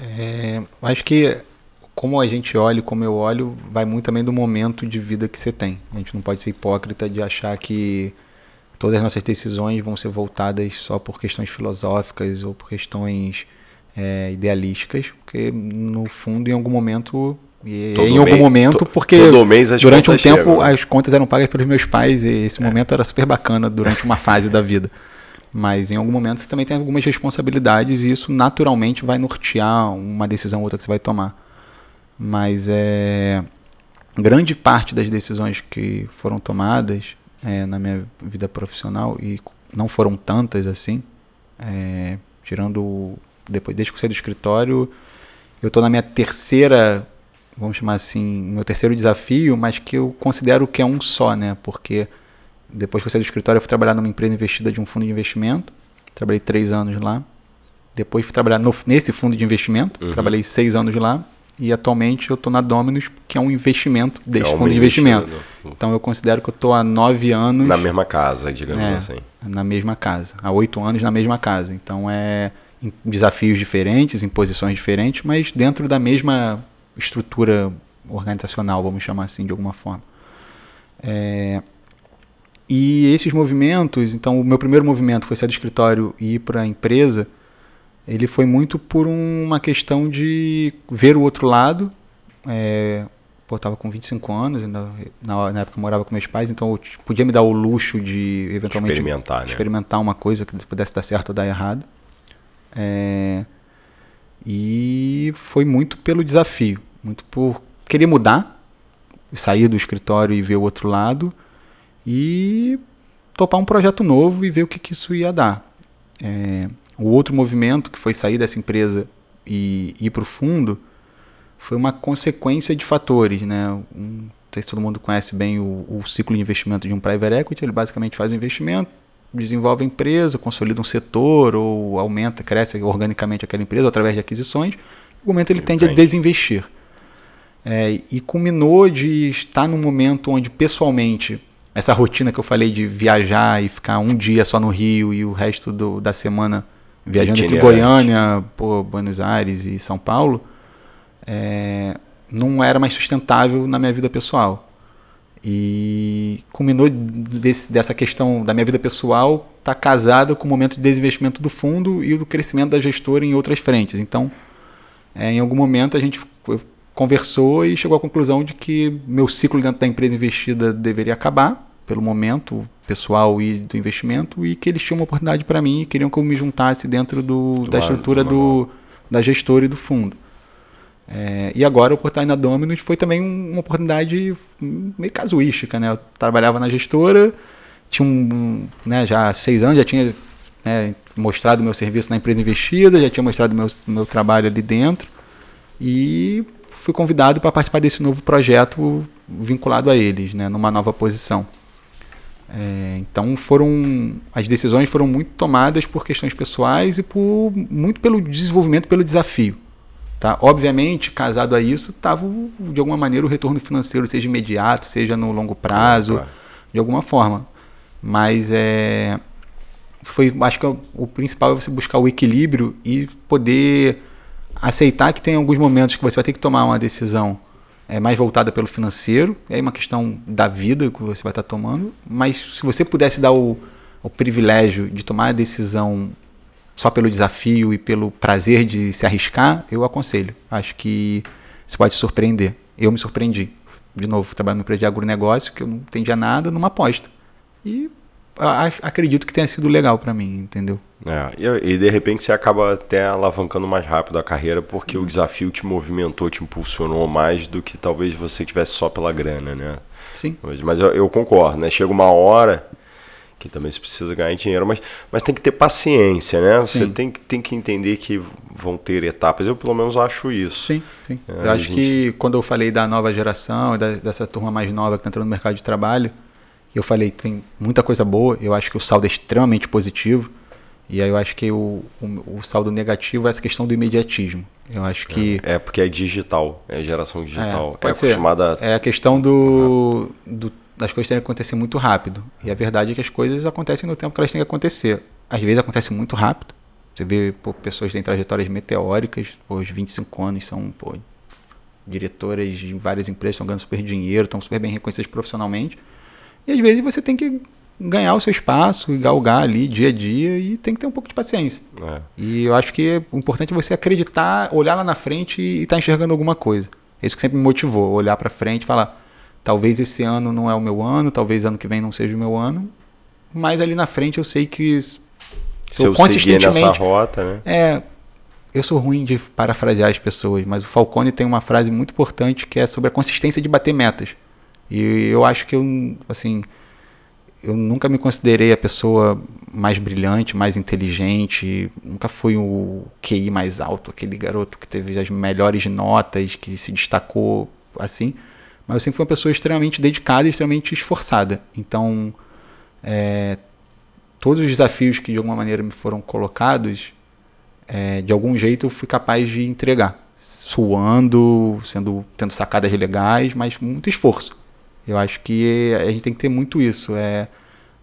É, acho que como a gente olha, como eu olho, vai muito também do momento de vida que você tem. A gente não pode ser hipócrita de achar que todas as nossas decisões vão ser voltadas só por questões filosóficas ou por questões é, idealísticas, porque no fundo, em algum momento, E Todo em algum mês- momento, to- porque durante um tempo chegam, né? as contas eram pagas pelos meus pais e esse momento era super bacana durante uma fase da vida. Mas em algum momento você também tem algumas responsabilidades e isso naturalmente vai nortear uma decisão ou outra que você vai tomar. Mas é grande parte das decisões que foram tomadas é, na minha vida profissional e não foram tantas assim, é, tirando depois desde que eu saí do escritório, eu estou na minha terceira, vamos chamar assim, meu terceiro desafio, mas que eu considero que é um só, né? Porque depois que eu saí do escritório, eu fui trabalhar numa empresa investida de um fundo de investimento, trabalhei três anos lá. Depois fui trabalhar no- nesse fundo de investimento, Uhum. trabalhei seis anos lá. E atualmente eu estou na Dominus, que é um investimento desse É uma fundo de investimento. Então eu considero que eu estou há nove anos Na mesma casa, digamos É. assim. na mesma casa. Há oito anos na mesma casa. Então é em desafios diferentes, em posições diferentes, mas dentro da mesma estrutura organizacional, vamos chamar assim, de alguma forma. É, e esses movimentos, então o meu primeiro movimento foi sair do escritório e ir para a empresa, ele foi muito por uma questão de ver o outro lado. É, pô, eu estava com 25 anos, ainda, na, na época eu morava com meus pais, então eu podia me dar o luxo de eventualmente Experimentar, né? experimentar uma coisa que pudesse dar certo ou dar errado. É, e foi muito pelo desafio, muito por querer mudar, sair do escritório e ver o outro lado e topar um projeto novo e ver o que, que isso ia dar. É, o outro movimento que foi sair dessa empresa e ir para o fundo foi uma consequência de fatores, né? Um, não sei se todo mundo conhece bem o, o ciclo de investimento de um private equity, ele basicamente faz o investimento, desenvolve a empresa, consolida um setor ou aumenta, cresce organicamente aquela empresa através de aquisições. No momento ele tende a desinvestir. É, e culminou de estar num momento onde pessoalmente essa rotina que eu falei de viajar e ficar um dia só no Rio e o resto do- da semana viajando entre. Goiânia, pô, Buenos Aires e São Paulo, é, não era mais sustentável na minha vida pessoal. E culminou desse- dessa questão da minha vida pessoal estar tá casada com o momento de desinvestimento do fundo e do crescimento da gestora em outras frentes. Então, é, em algum momento a gente conversou e chegou à conclusão de que meu ciclo dentro da empresa investida deveria acabar, pelo momento pessoal e do investimento, e que eles tinham uma oportunidade para mim e queriam que eu me juntasse dentro do, Do da estrutura do, da gestora e do fundo. É, e agora a oportunidade na Dominus foi também um- uma oportunidade meio casuística, né? Eu trabalhava na gestora, tinha um, né, já seis anos, já tinha né, mostrado meu serviço na empresa investida, já tinha mostrado meu, meu trabalho ali dentro e fui convidado para participar desse novo projeto vinculado a eles, né, numa nova posição. É, então foram as decisões foram muito tomadas por questões pessoais e por muito pelo desenvolvimento, pelo desafio. Tá? Obviamente, casado a isso, estava de alguma maneira o retorno financeiro, seja imediato, seja no longo prazo, Claro. de alguma forma. Mas é, foi, acho que o, o principal é você buscar o equilíbrio e poder aceitar que tem alguns momentos que você vai ter que tomar uma decisão é, mais voltada pelo financeiro, é uma questão da vida que você vai estar tomando, mas se você pudesse dar o, o privilégio de tomar a decisão só pelo desafio e pelo prazer de se arriscar, eu aconselho. Acho que você pode se surpreender. Eu me surpreendi. De novo, trabalhando no empresa de agronegócio, que eu não entendia nada, numa aposta. E acredito que tenha sido legal para mim, entendeu? É, e, de repente você acaba até alavancando mais rápido a carreira porque o desafio te movimentou, te impulsionou mais do que talvez você tivesse só pela grana, né? Sim. Mas, mas eu, eu concordo, né? Chega uma hora que também você precisa ganhar dinheiro, mas, mas tem que ter paciência, né? Você Sim. tem, que- tem que entender que vão ter etapas. Eu pelo menos acho isso. Sim, sim. É, eu acho gente- que quando eu falei da nova geração, da- dessa turma mais nova que está entrando no mercado de trabalho, eu falei tem muita coisa boa, eu acho que o saldo é extremamente positivo, e aí eu acho que o, o, o saldo negativo é essa questão do imediatismo. Eu acho que É porque é digital, é geração digital. É, pode ser. acostumada a é a questão do, do- das coisas terem que acontecer muito rápido. E a verdade é que as coisas acontecem no tempo que elas têm que acontecer. Às vezes acontece muito rápido. Você vê pô, pessoas que têm trajetórias meteóricas, pô, aos 25 anos são pô, diretoras de várias empresas, estão ganhando super dinheiro, estão super bem reconhecidas profissionalmente. E às vezes você tem que ganhar o seu espaço, galgar ali dia a dia e tem que ter um pouco de paciência. é, E eu acho que é importante você acreditar, olhar lá na frente e estar enxergando alguma coisa. É isso que sempre me motivou, olhar para frente e falar, talvez esse ano não é o meu ano, talvez ano que vem não seja o meu ano, mas ali na frente eu sei que se eu, seguir nessa rota, né? É, eu sou ruim de parafrasear as pessoas, mas o Falcone tem uma frase muito importante que é sobre a consistência de bater metas. E eu acho que eu, assim, eu nunca me considerei a pessoa mais brilhante, mais inteligente, nunca fui o QI mais alto, aquele garoto que teve as melhores notas, que se destacou assim, mas eu sempre fui uma pessoa extremamente dedicada e extremamente esforçada. Então, é, todos os desafios que de alguma maneira me foram colocados, é, de algum jeito eu fui capaz de entregar, suando, sendo tendo sacadas legais, mas muito esforço. Eu acho que a gente tem que ter muito isso. É,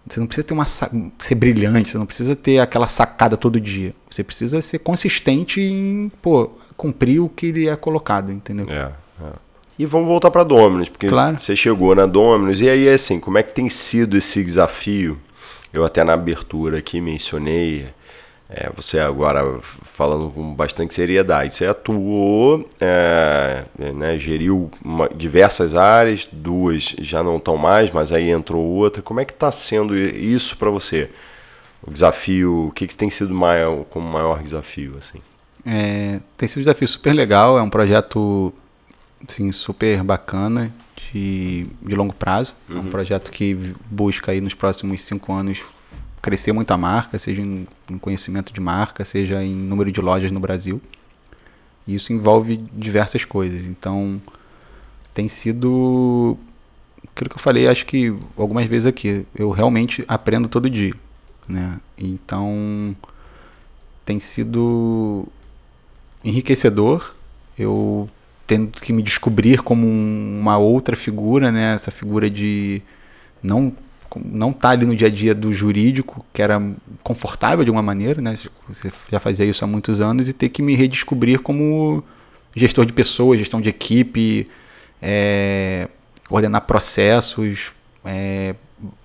você não precisa ter uma ser brilhante, você não precisa ter aquela sacada todo dia. Você precisa ser consistente em pô, cumprir o que ele é colocado, entendeu? É, é. E vamos voltar para Dominus, porque claro. você chegou na Dominus e aí assim, como é que tem sido esse desafio? Eu até na abertura aqui mencionei é, você agora falando com bastante seriedade, você atuou, é, né, geriu uma, diversas áreas, duas já não estão mais, mas aí entrou outra. Como é que está sendo isso para você? O desafio, o que, que tem sido maior, como maior desafio? assim? É, tem sido um desafio super legal, é um projeto assim, super bacana, de, de longo prazo. Uhum. É um uhum. projeto que busca aí nos próximos cinco anos crescer muito a marca, seja em, em conhecimento de marca, seja em número de lojas no Brasil. E isso envolve diversas coisas. Então, tem sido aquilo que eu falei, acho que algumas vezes aqui, eu realmente aprendo todo dia, né? Então, tem sido enriquecedor. Eu tendo que me descobrir como uma outra figura, né? Essa figura de não não estar tá ali no dia a dia do jurídico, que era confortável de alguma maneira, né? Você já fazia isso há muitos anos e ter que me redescobrir como gestor de pessoas, gestão de equipe, é, ordenar processos, é,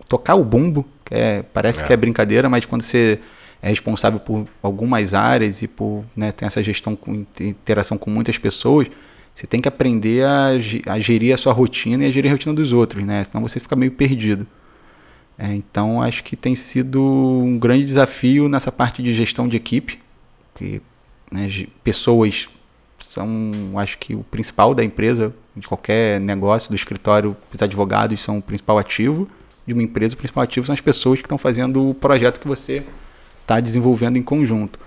tocar o bumbo, que é, parece é. que é brincadeira, mas quando você é responsável por algumas áreas e por né, tem essa gestão com interação com muitas pessoas, você tem que aprender a, gerir a sua rotina e a gerir a rotina dos outros, né? Senão você fica meio perdido. É, então acho que tem sido um grande desafio nessa parte de gestão de equipe, que né, pessoas são, acho que o principal da empresa, de qualquer negócio, do escritório, os advogados são o principal ativo de uma empresa, o principal ativo são as pessoas que estão fazendo o projeto que você está desenvolvendo em conjunto.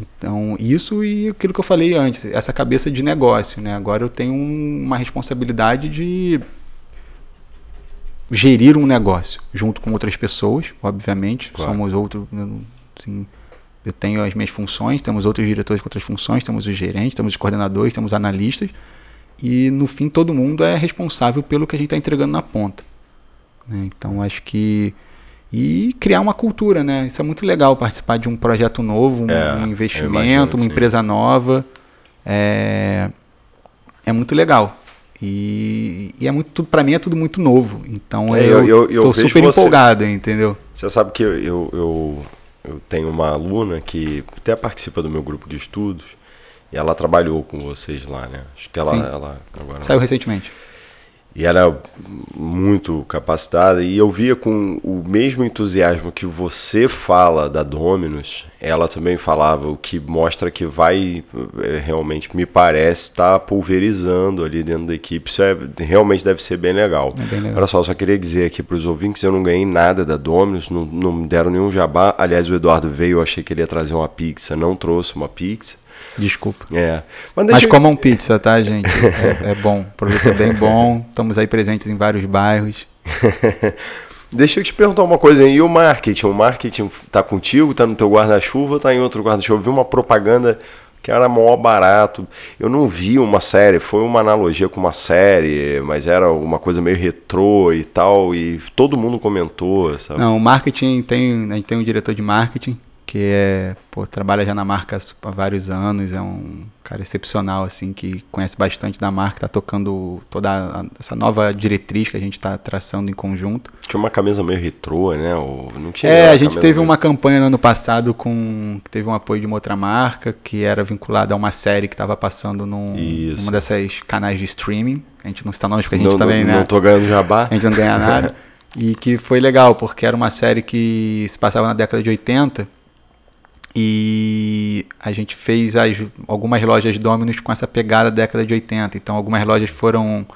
Então, isso e aquilo que eu falei antes, essa cabeça de negócio, né? Agora eu tenho uma responsabilidade de gerir um negócio junto com outras pessoas, obviamente. Claro. Somos outro, assim, eu tenho as minhas funções, temos outros diretores com outras funções, temos os gerentes, temos os coordenadores, temos analistas. E no fim todo mundo é responsável pelo que a gente está entregando na ponta. Né? Então acho que e criar uma cultura, né? Isso é muito legal participar de um projeto novo, um, é, investimento, imagino, uma sim. empresa nova. É, é muito legal. E, e é muito para mim é tudo muito novo. Então é, eu, eu, eu tô super você, empolgado, entendeu? Você sabe que eu, eu, eu, tenho uma aluna que até participa do meu grupo de estudos e ela trabalhou com vocês lá, né? Acho que ela, ela agora saiu recentemente. E era é muito capacitada e eu via com o mesmo entusiasmo que você fala da Dominus, ela também falava, o que mostra que vai é, realmente, me parece, estar tá pulverizando ali dentro da equipe. Isso é, realmente deve ser bem legal. É bem legal. Olha só, só queria dizer aqui para os ouvintes, eu não ganhei nada da Dominus, não, não me deram nenhum jabá. Aliás, o Eduardo veio, eu achei que ele ia trazer uma pizza, não trouxe uma pizza. Desculpa. É. Mas, Mas eu... comam pizza, tá, gente? É, é bom. O produto é bem bom. Estamos aí presentes em vários bairros. Deixa eu te perguntar uma coisa aí. E o marketing? O marketing tá contigo? Tá no teu guarda-chuva? Tá em outro guarda-chuva? Eu vi uma propaganda que era maior barato. Eu não vi uma série, foi uma analogia com uma série, mas era uma coisa meio retrô e tal, e todo mundo comentou, sabe? Não, o marketing tem, a gente tem um diretor de marketing que é, pô, trabalha já na marca há vários anos, é um cara excepcional, assim, que conhece bastante da marca, tá tocando toda a, essa nova diretriz que a gente está traçando em conjunto. Tinha uma camisa meio retrô, né? Ou não tinha é, a gente teve meio... uma campanha no ano passado com que teve um apoio de uma outra marca que era vinculada a uma série que estava passando num, numa dessas canais de streaming. A gente não está nomes porque a gente não, também, não, né? Não tô ganhando jabá. A gente não ganha nada. e que foi legal, porque era uma série que se passava na década de 80 e a gente fez as, algumas lojas Dominus com essa pegada da década de 80. Então, algumas lojas foram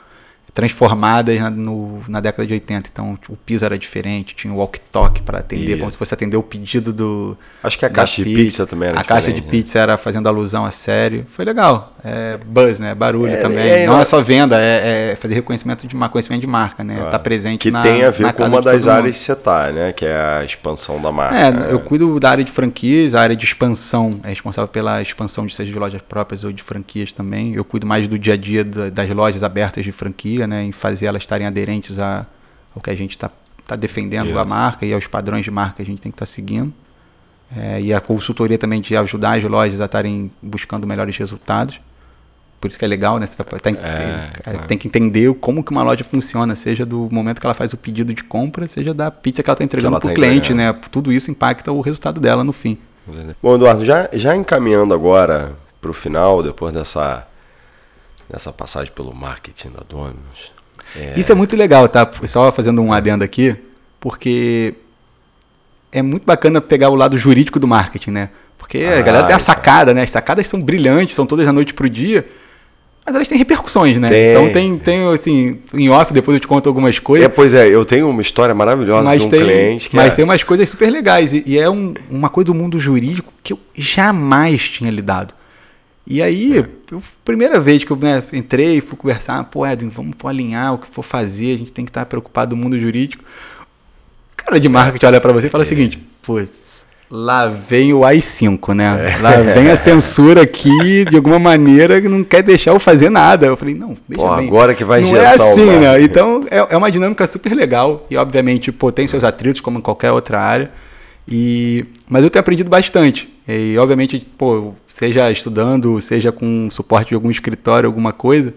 transformadas na, no, na década de 80. Então, o piso era diferente, tinha o walk-talk para atender, como se fosse atender o pedido do. Acho que a caixa de pizza também era A caixa de né? pizza era fazendo alusão à série. Foi legal. É buzz, né? Barulho é, também. É, não é só venda, é, é, fazer reconhecimento de, conhecimento de marca, né? Claro. Tá presente que na Que tem a ver com uma das áreas você tá, né? Que é a expansão da marca. É, eu cuido da área de franquias, a área de expansão é responsável pela expansão de seja de lojas próprias ou de franquias também. Eu cuido mais do dia a dia das lojas abertas de franquia, né? Em fazer elas estarem aderentes a, ao que a gente está tá defendendo Isso. a marca e aos padrões de marca que a gente tem que estar tá seguindo. É, e a consultoria também de ajudar as lojas a estarem buscando melhores resultados. Por isso que é legal, né? Você tá, tá, é, é, tem que entender como que uma loja funciona, seja do momento que ela faz o pedido de compra, seja da pizza que ela está entregando para o tá cliente, né? Tudo isso impacta o resultado dela no fim. Bom, Eduardo, já, já encaminhando agora para o final, depois dessa, dessa passagem pelo marketing da Domino's, é. Isso é muito legal, tá? Só fazendo um adendo aqui, porque é muito bacana pegar o lado jurídico do marketing, né? Porque ah, a galera tem a sacada, né? As sacadas são brilhantes, são todas da noite pro dia. Mas elas têm repercussões, né? Tem. Então tem, tem, assim, em off, depois eu te conto algumas coisas. É, pois é, eu tenho uma história maravilhosa mas de um tem, cliente. mas é... tem umas coisas super legais. E, e é um, uma coisa do mundo jurídico que eu jamais tinha lidado. E aí, eu, primeira vez que eu né, entrei, fui conversar, pô, Edwin, vamos pô, alinhar o que for fazer, a gente tem que estar preocupado no mundo jurídico. O cara de marketing olha para você e fala é. o seguinte, putz, lá vem o AI5, né? É. Lá vem a censura aqui, de alguma maneira, que não quer deixar eu fazer nada. Eu falei, não, pô, bem, agora que vai Não é assim, né? Então, é, é uma dinâmica super legal e, obviamente, pô, tem seus atritos, como em qualquer outra área. E, mas eu tenho aprendido bastante. E, obviamente, pô, seja estudando, seja com suporte de algum escritório, alguma coisa,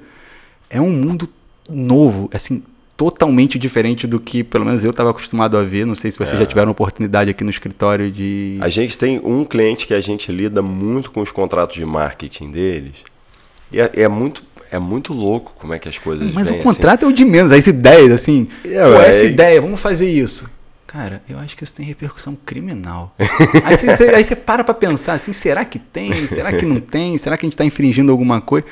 é um mundo novo, assim, totalmente diferente do que pelo menos eu estava acostumado a ver. Não sei se vocês é. já tiveram oportunidade aqui no escritório de. A gente tem um cliente que a gente lida muito com os contratos de marketing deles. E é, é muito é muito louco como é que as coisas Mas vêm, o contrato assim. é o de menos, as ideias, assim. É, pô, essa ideia, vamos fazer isso. Cara, eu acho que isso tem repercussão criminal. aí, você, aí você para pra pensar assim, será que tem? Será que não tem? Será que a gente está infringindo alguma coisa?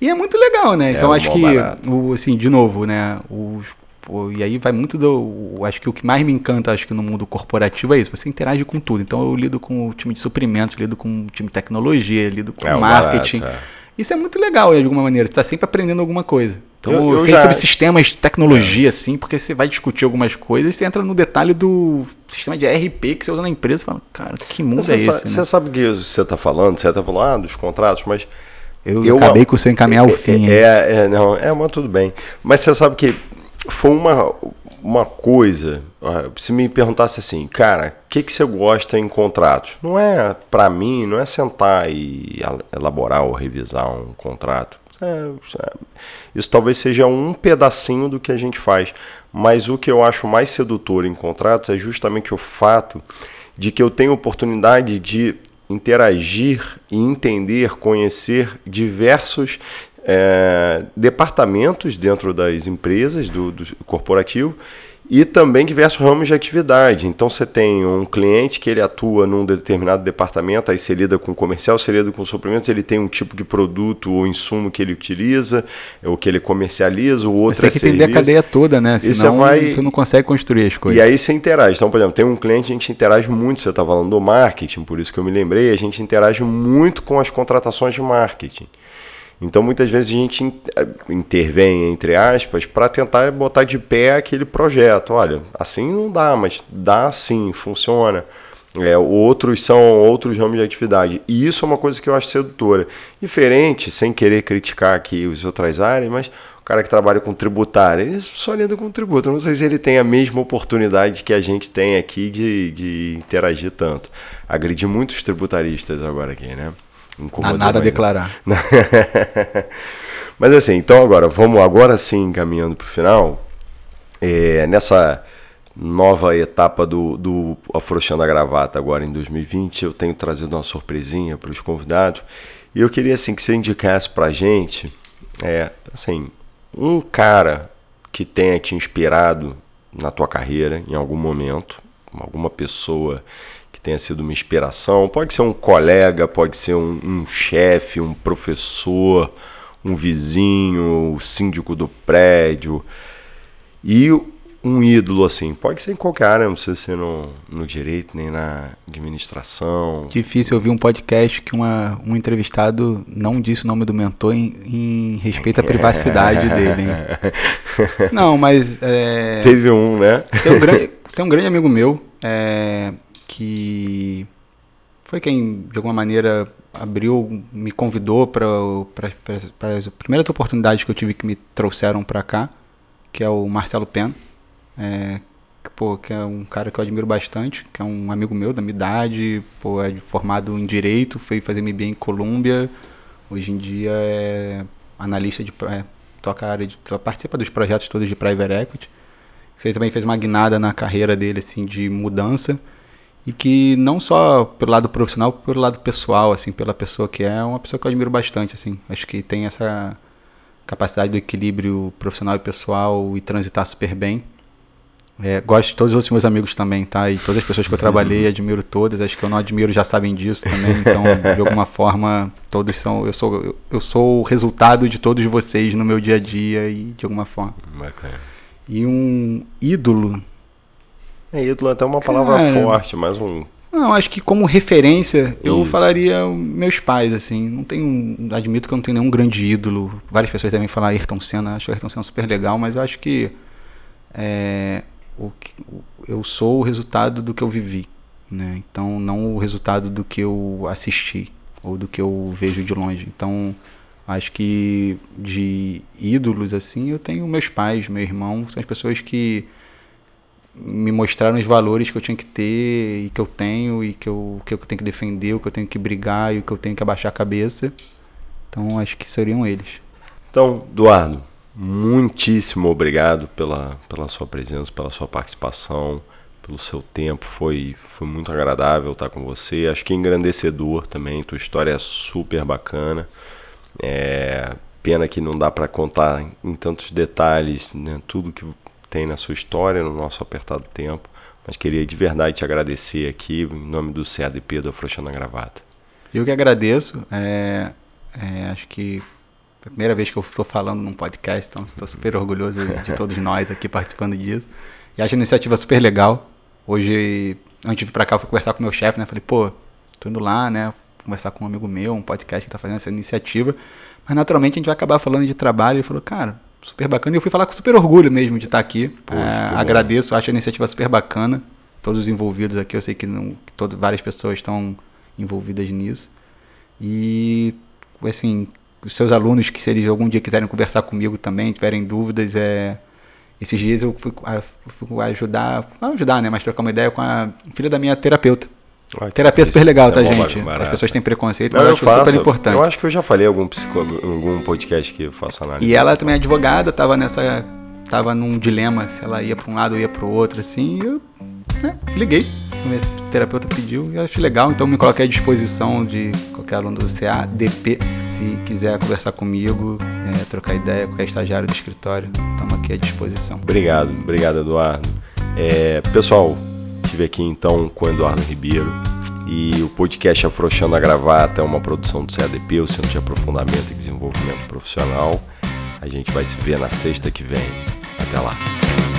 E é muito legal, né? É então acho que, o, assim, de novo, né? O, o, e aí vai muito do. O, acho que o que mais me encanta, acho que no mundo corporativo é isso. Você interage com tudo. Então eu lido com o time de suprimentos, lido com o time de tecnologia, lido com é, marketing. Barato, é. Isso é muito legal, de alguma maneira. Você está sempre aprendendo alguma coisa. Então, eu, eu sei já... sobre sistemas de tecnologia, é. assim, porque você vai discutir algumas coisas e você entra no detalhe do sistema de RP que você usa na empresa e fala, cara, que mundo você é esse? Sabe, né? Você sabe o que você está falando, você está falando ah, dos contratos, mas. Eu, eu acabei com o seu encaminhar ao fim. É, é, é, não, é, mas tudo bem. Mas você sabe que foi uma, uma coisa. Se me perguntasse assim, cara, o que, que você gosta em contratos? Não é, para mim, não é sentar e elaborar ou revisar um contrato. É, é, isso talvez seja um pedacinho do que a gente faz. Mas o que eu acho mais sedutor em contratos é justamente o fato de que eu tenho oportunidade de interagir e entender, conhecer diversos é, departamentos dentro das empresas, do, do corporativo, e também diversos ramos de atividade. Então você tem um cliente que ele atua num determinado departamento, aí você lida com comercial, você lida com suprimentos, ele tem um tipo de produto ou insumo que ele utiliza, ou que ele comercializa, o outro você tem que é entender a cadeia toda, né? Senão vai... você não consegue construir as coisas. E aí você interage. Então, por exemplo, tem um cliente, a gente interage muito, você está falando do marketing, por isso que eu me lembrei, a gente interage muito com as contratações de marketing. Então muitas vezes a gente eh, intervém, entre aspas, para tentar botar de pé aquele projeto. Olha, assim não dá, mas dá sim, funciona. É, outros são outros ramos de atividade. E isso é uma coisa que eu acho sedutora. Diferente, sem querer criticar aqui as outras áreas, mas cara que trabalha com tributário, ele só lida com tributo. Não sei se ele tem a mesma oportunidade que a gente tem aqui de, de interagir tanto. Agredi muitos tributaristas agora aqui, né? Incomodou nada a declarar. Mas assim, então agora, vamos agora sim caminhando para o final. É, nessa nova etapa do, do Afrouxando a Gravata agora em 2020, eu tenho trazido uma surpresinha para os convidados. E eu queria assim que você indicasse para a gente, é, assim, um cara que tenha te inspirado na tua carreira em algum momento, alguma pessoa tenha sido uma inspiração, pode ser um colega, pode ser um, um chefe, um professor, um vizinho, o síndico do prédio. E um ídolo, assim, pode ser em qualquer área, não precisa ser no, no direito, nem na administração. Difícil ouvir um podcast que uma, um entrevistado não disse o nome do mentor em, em respeito à privacidade dele. Hein? Não, mas. É, Teve um, né? Tem um grande, tem um grande amigo meu é, que foi quem, de alguma maneira, abriu, me convidou para as primeiras oportunidades que eu tive que me trouxeram para cá, que é o Marcelo Pena é, pô, que é um cara que eu admiro bastante, que é um amigo meu da minha idade, pô, é formado em Direito, foi fazer MBA em Colômbia, hoje em dia é analista de... É, toca a área de... participa dos projetos todos de Private Equity. Ele também fez uma guinada na carreira dele, assim, de mudança, e que não só pelo lado profissional, pelo lado pessoal, assim, pela pessoa que é, é uma pessoa que eu admiro bastante, assim. Acho que tem essa capacidade do equilíbrio profissional e pessoal e transitar super bem. É, gosto de todos os outros meus amigos também, tá? E todas as pessoas que eu trabalhei, admiro todas. Acho que eu não admiro já sabem disso também. Então, de alguma forma, todos são. Eu sou, eu, eu sou o resultado de todos vocês no meu dia a dia e de alguma forma. Bacana. E um ídolo. É, ídolo até uma palavra Cara, forte, mas um. Não, acho que como referência, eu Isso. falaria meus pais, assim. Não tenho. Admito que eu não tenho nenhum grande ídolo. Várias pessoas devem falar Ayrton Senna. Acho o Ayrton Senna super legal, mas eu acho que. É, o que, eu sou o resultado do que eu vivi, né? Então não o resultado do que eu assisti ou do que eu vejo de longe. Então acho que de ídolos assim eu tenho meus pais, meu irmão, são as pessoas que me mostraram os valores que eu tinha que ter e que eu tenho e que eu, que eu tenho que defender, o que eu tenho que brigar e o que eu tenho que abaixar a cabeça. Então acho que seriam eles. Então, Eduardo, muitíssimo obrigado pela, pela sua presença, pela sua participação, pelo seu tempo. Foi, foi muito agradável estar com você. Acho que engrandecedor também. Tua história é super bacana. É, pena que não dá para contar em tantos detalhes né, tudo que tem na sua história no nosso apertado tempo. Mas queria de verdade te agradecer aqui em nome do CADP do Afrouxando a Gravata. Eu que agradeço. É, é, acho que a primeira vez que eu estou falando num podcast, então estou super orgulhoso de todos nós aqui participando disso. E acho a iniciativa super legal. Hoje, antes de vir para cá, eu fui conversar com meu chefe, né? Falei, pô, tô indo lá, né? Conversar com um amigo meu, um podcast que está fazendo essa iniciativa. Mas naturalmente a gente vai acabar falando de trabalho. Ele falou, cara, super bacana. E eu fui falar com super orgulho mesmo de estar aqui. Pô, é, agradeço, acho a iniciativa super bacana. Todos os envolvidos aqui, eu sei que, não, que todo, várias pessoas estão envolvidas nisso. E, assim, os seus alunos que se eles algum dia quiserem conversar comigo também, tiverem dúvidas, é esses dias eu fui, fui ajudar, não ajudar, né, mas trocar uma ideia com a filha da minha terapeuta. Ai, Terapia é super legal, tá, é gente? As pessoas têm preconceito, mas eu acho faço, super importante. Eu acho que eu já falei em algum, algum podcast que eu faço análise. E ela também é advogada, tava nessa. tava num dilema se ela ia para um lado ou ia para o outro, assim, e eu né, liguei minha terapeuta pediu e eu acho legal, então me coloquei à disposição de qualquer aluno do CADP, se quiser conversar comigo, é, trocar ideia, qualquer estagiário do escritório, estamos aqui à disposição. Obrigado, obrigado Eduardo. É, pessoal, estive aqui então com Eduardo Ribeiro e o podcast Afrouxando a Gravata é uma produção do CADP, o Centro de Aprofundamento e Desenvolvimento Profissional. A gente vai se ver na sexta que vem. Até lá.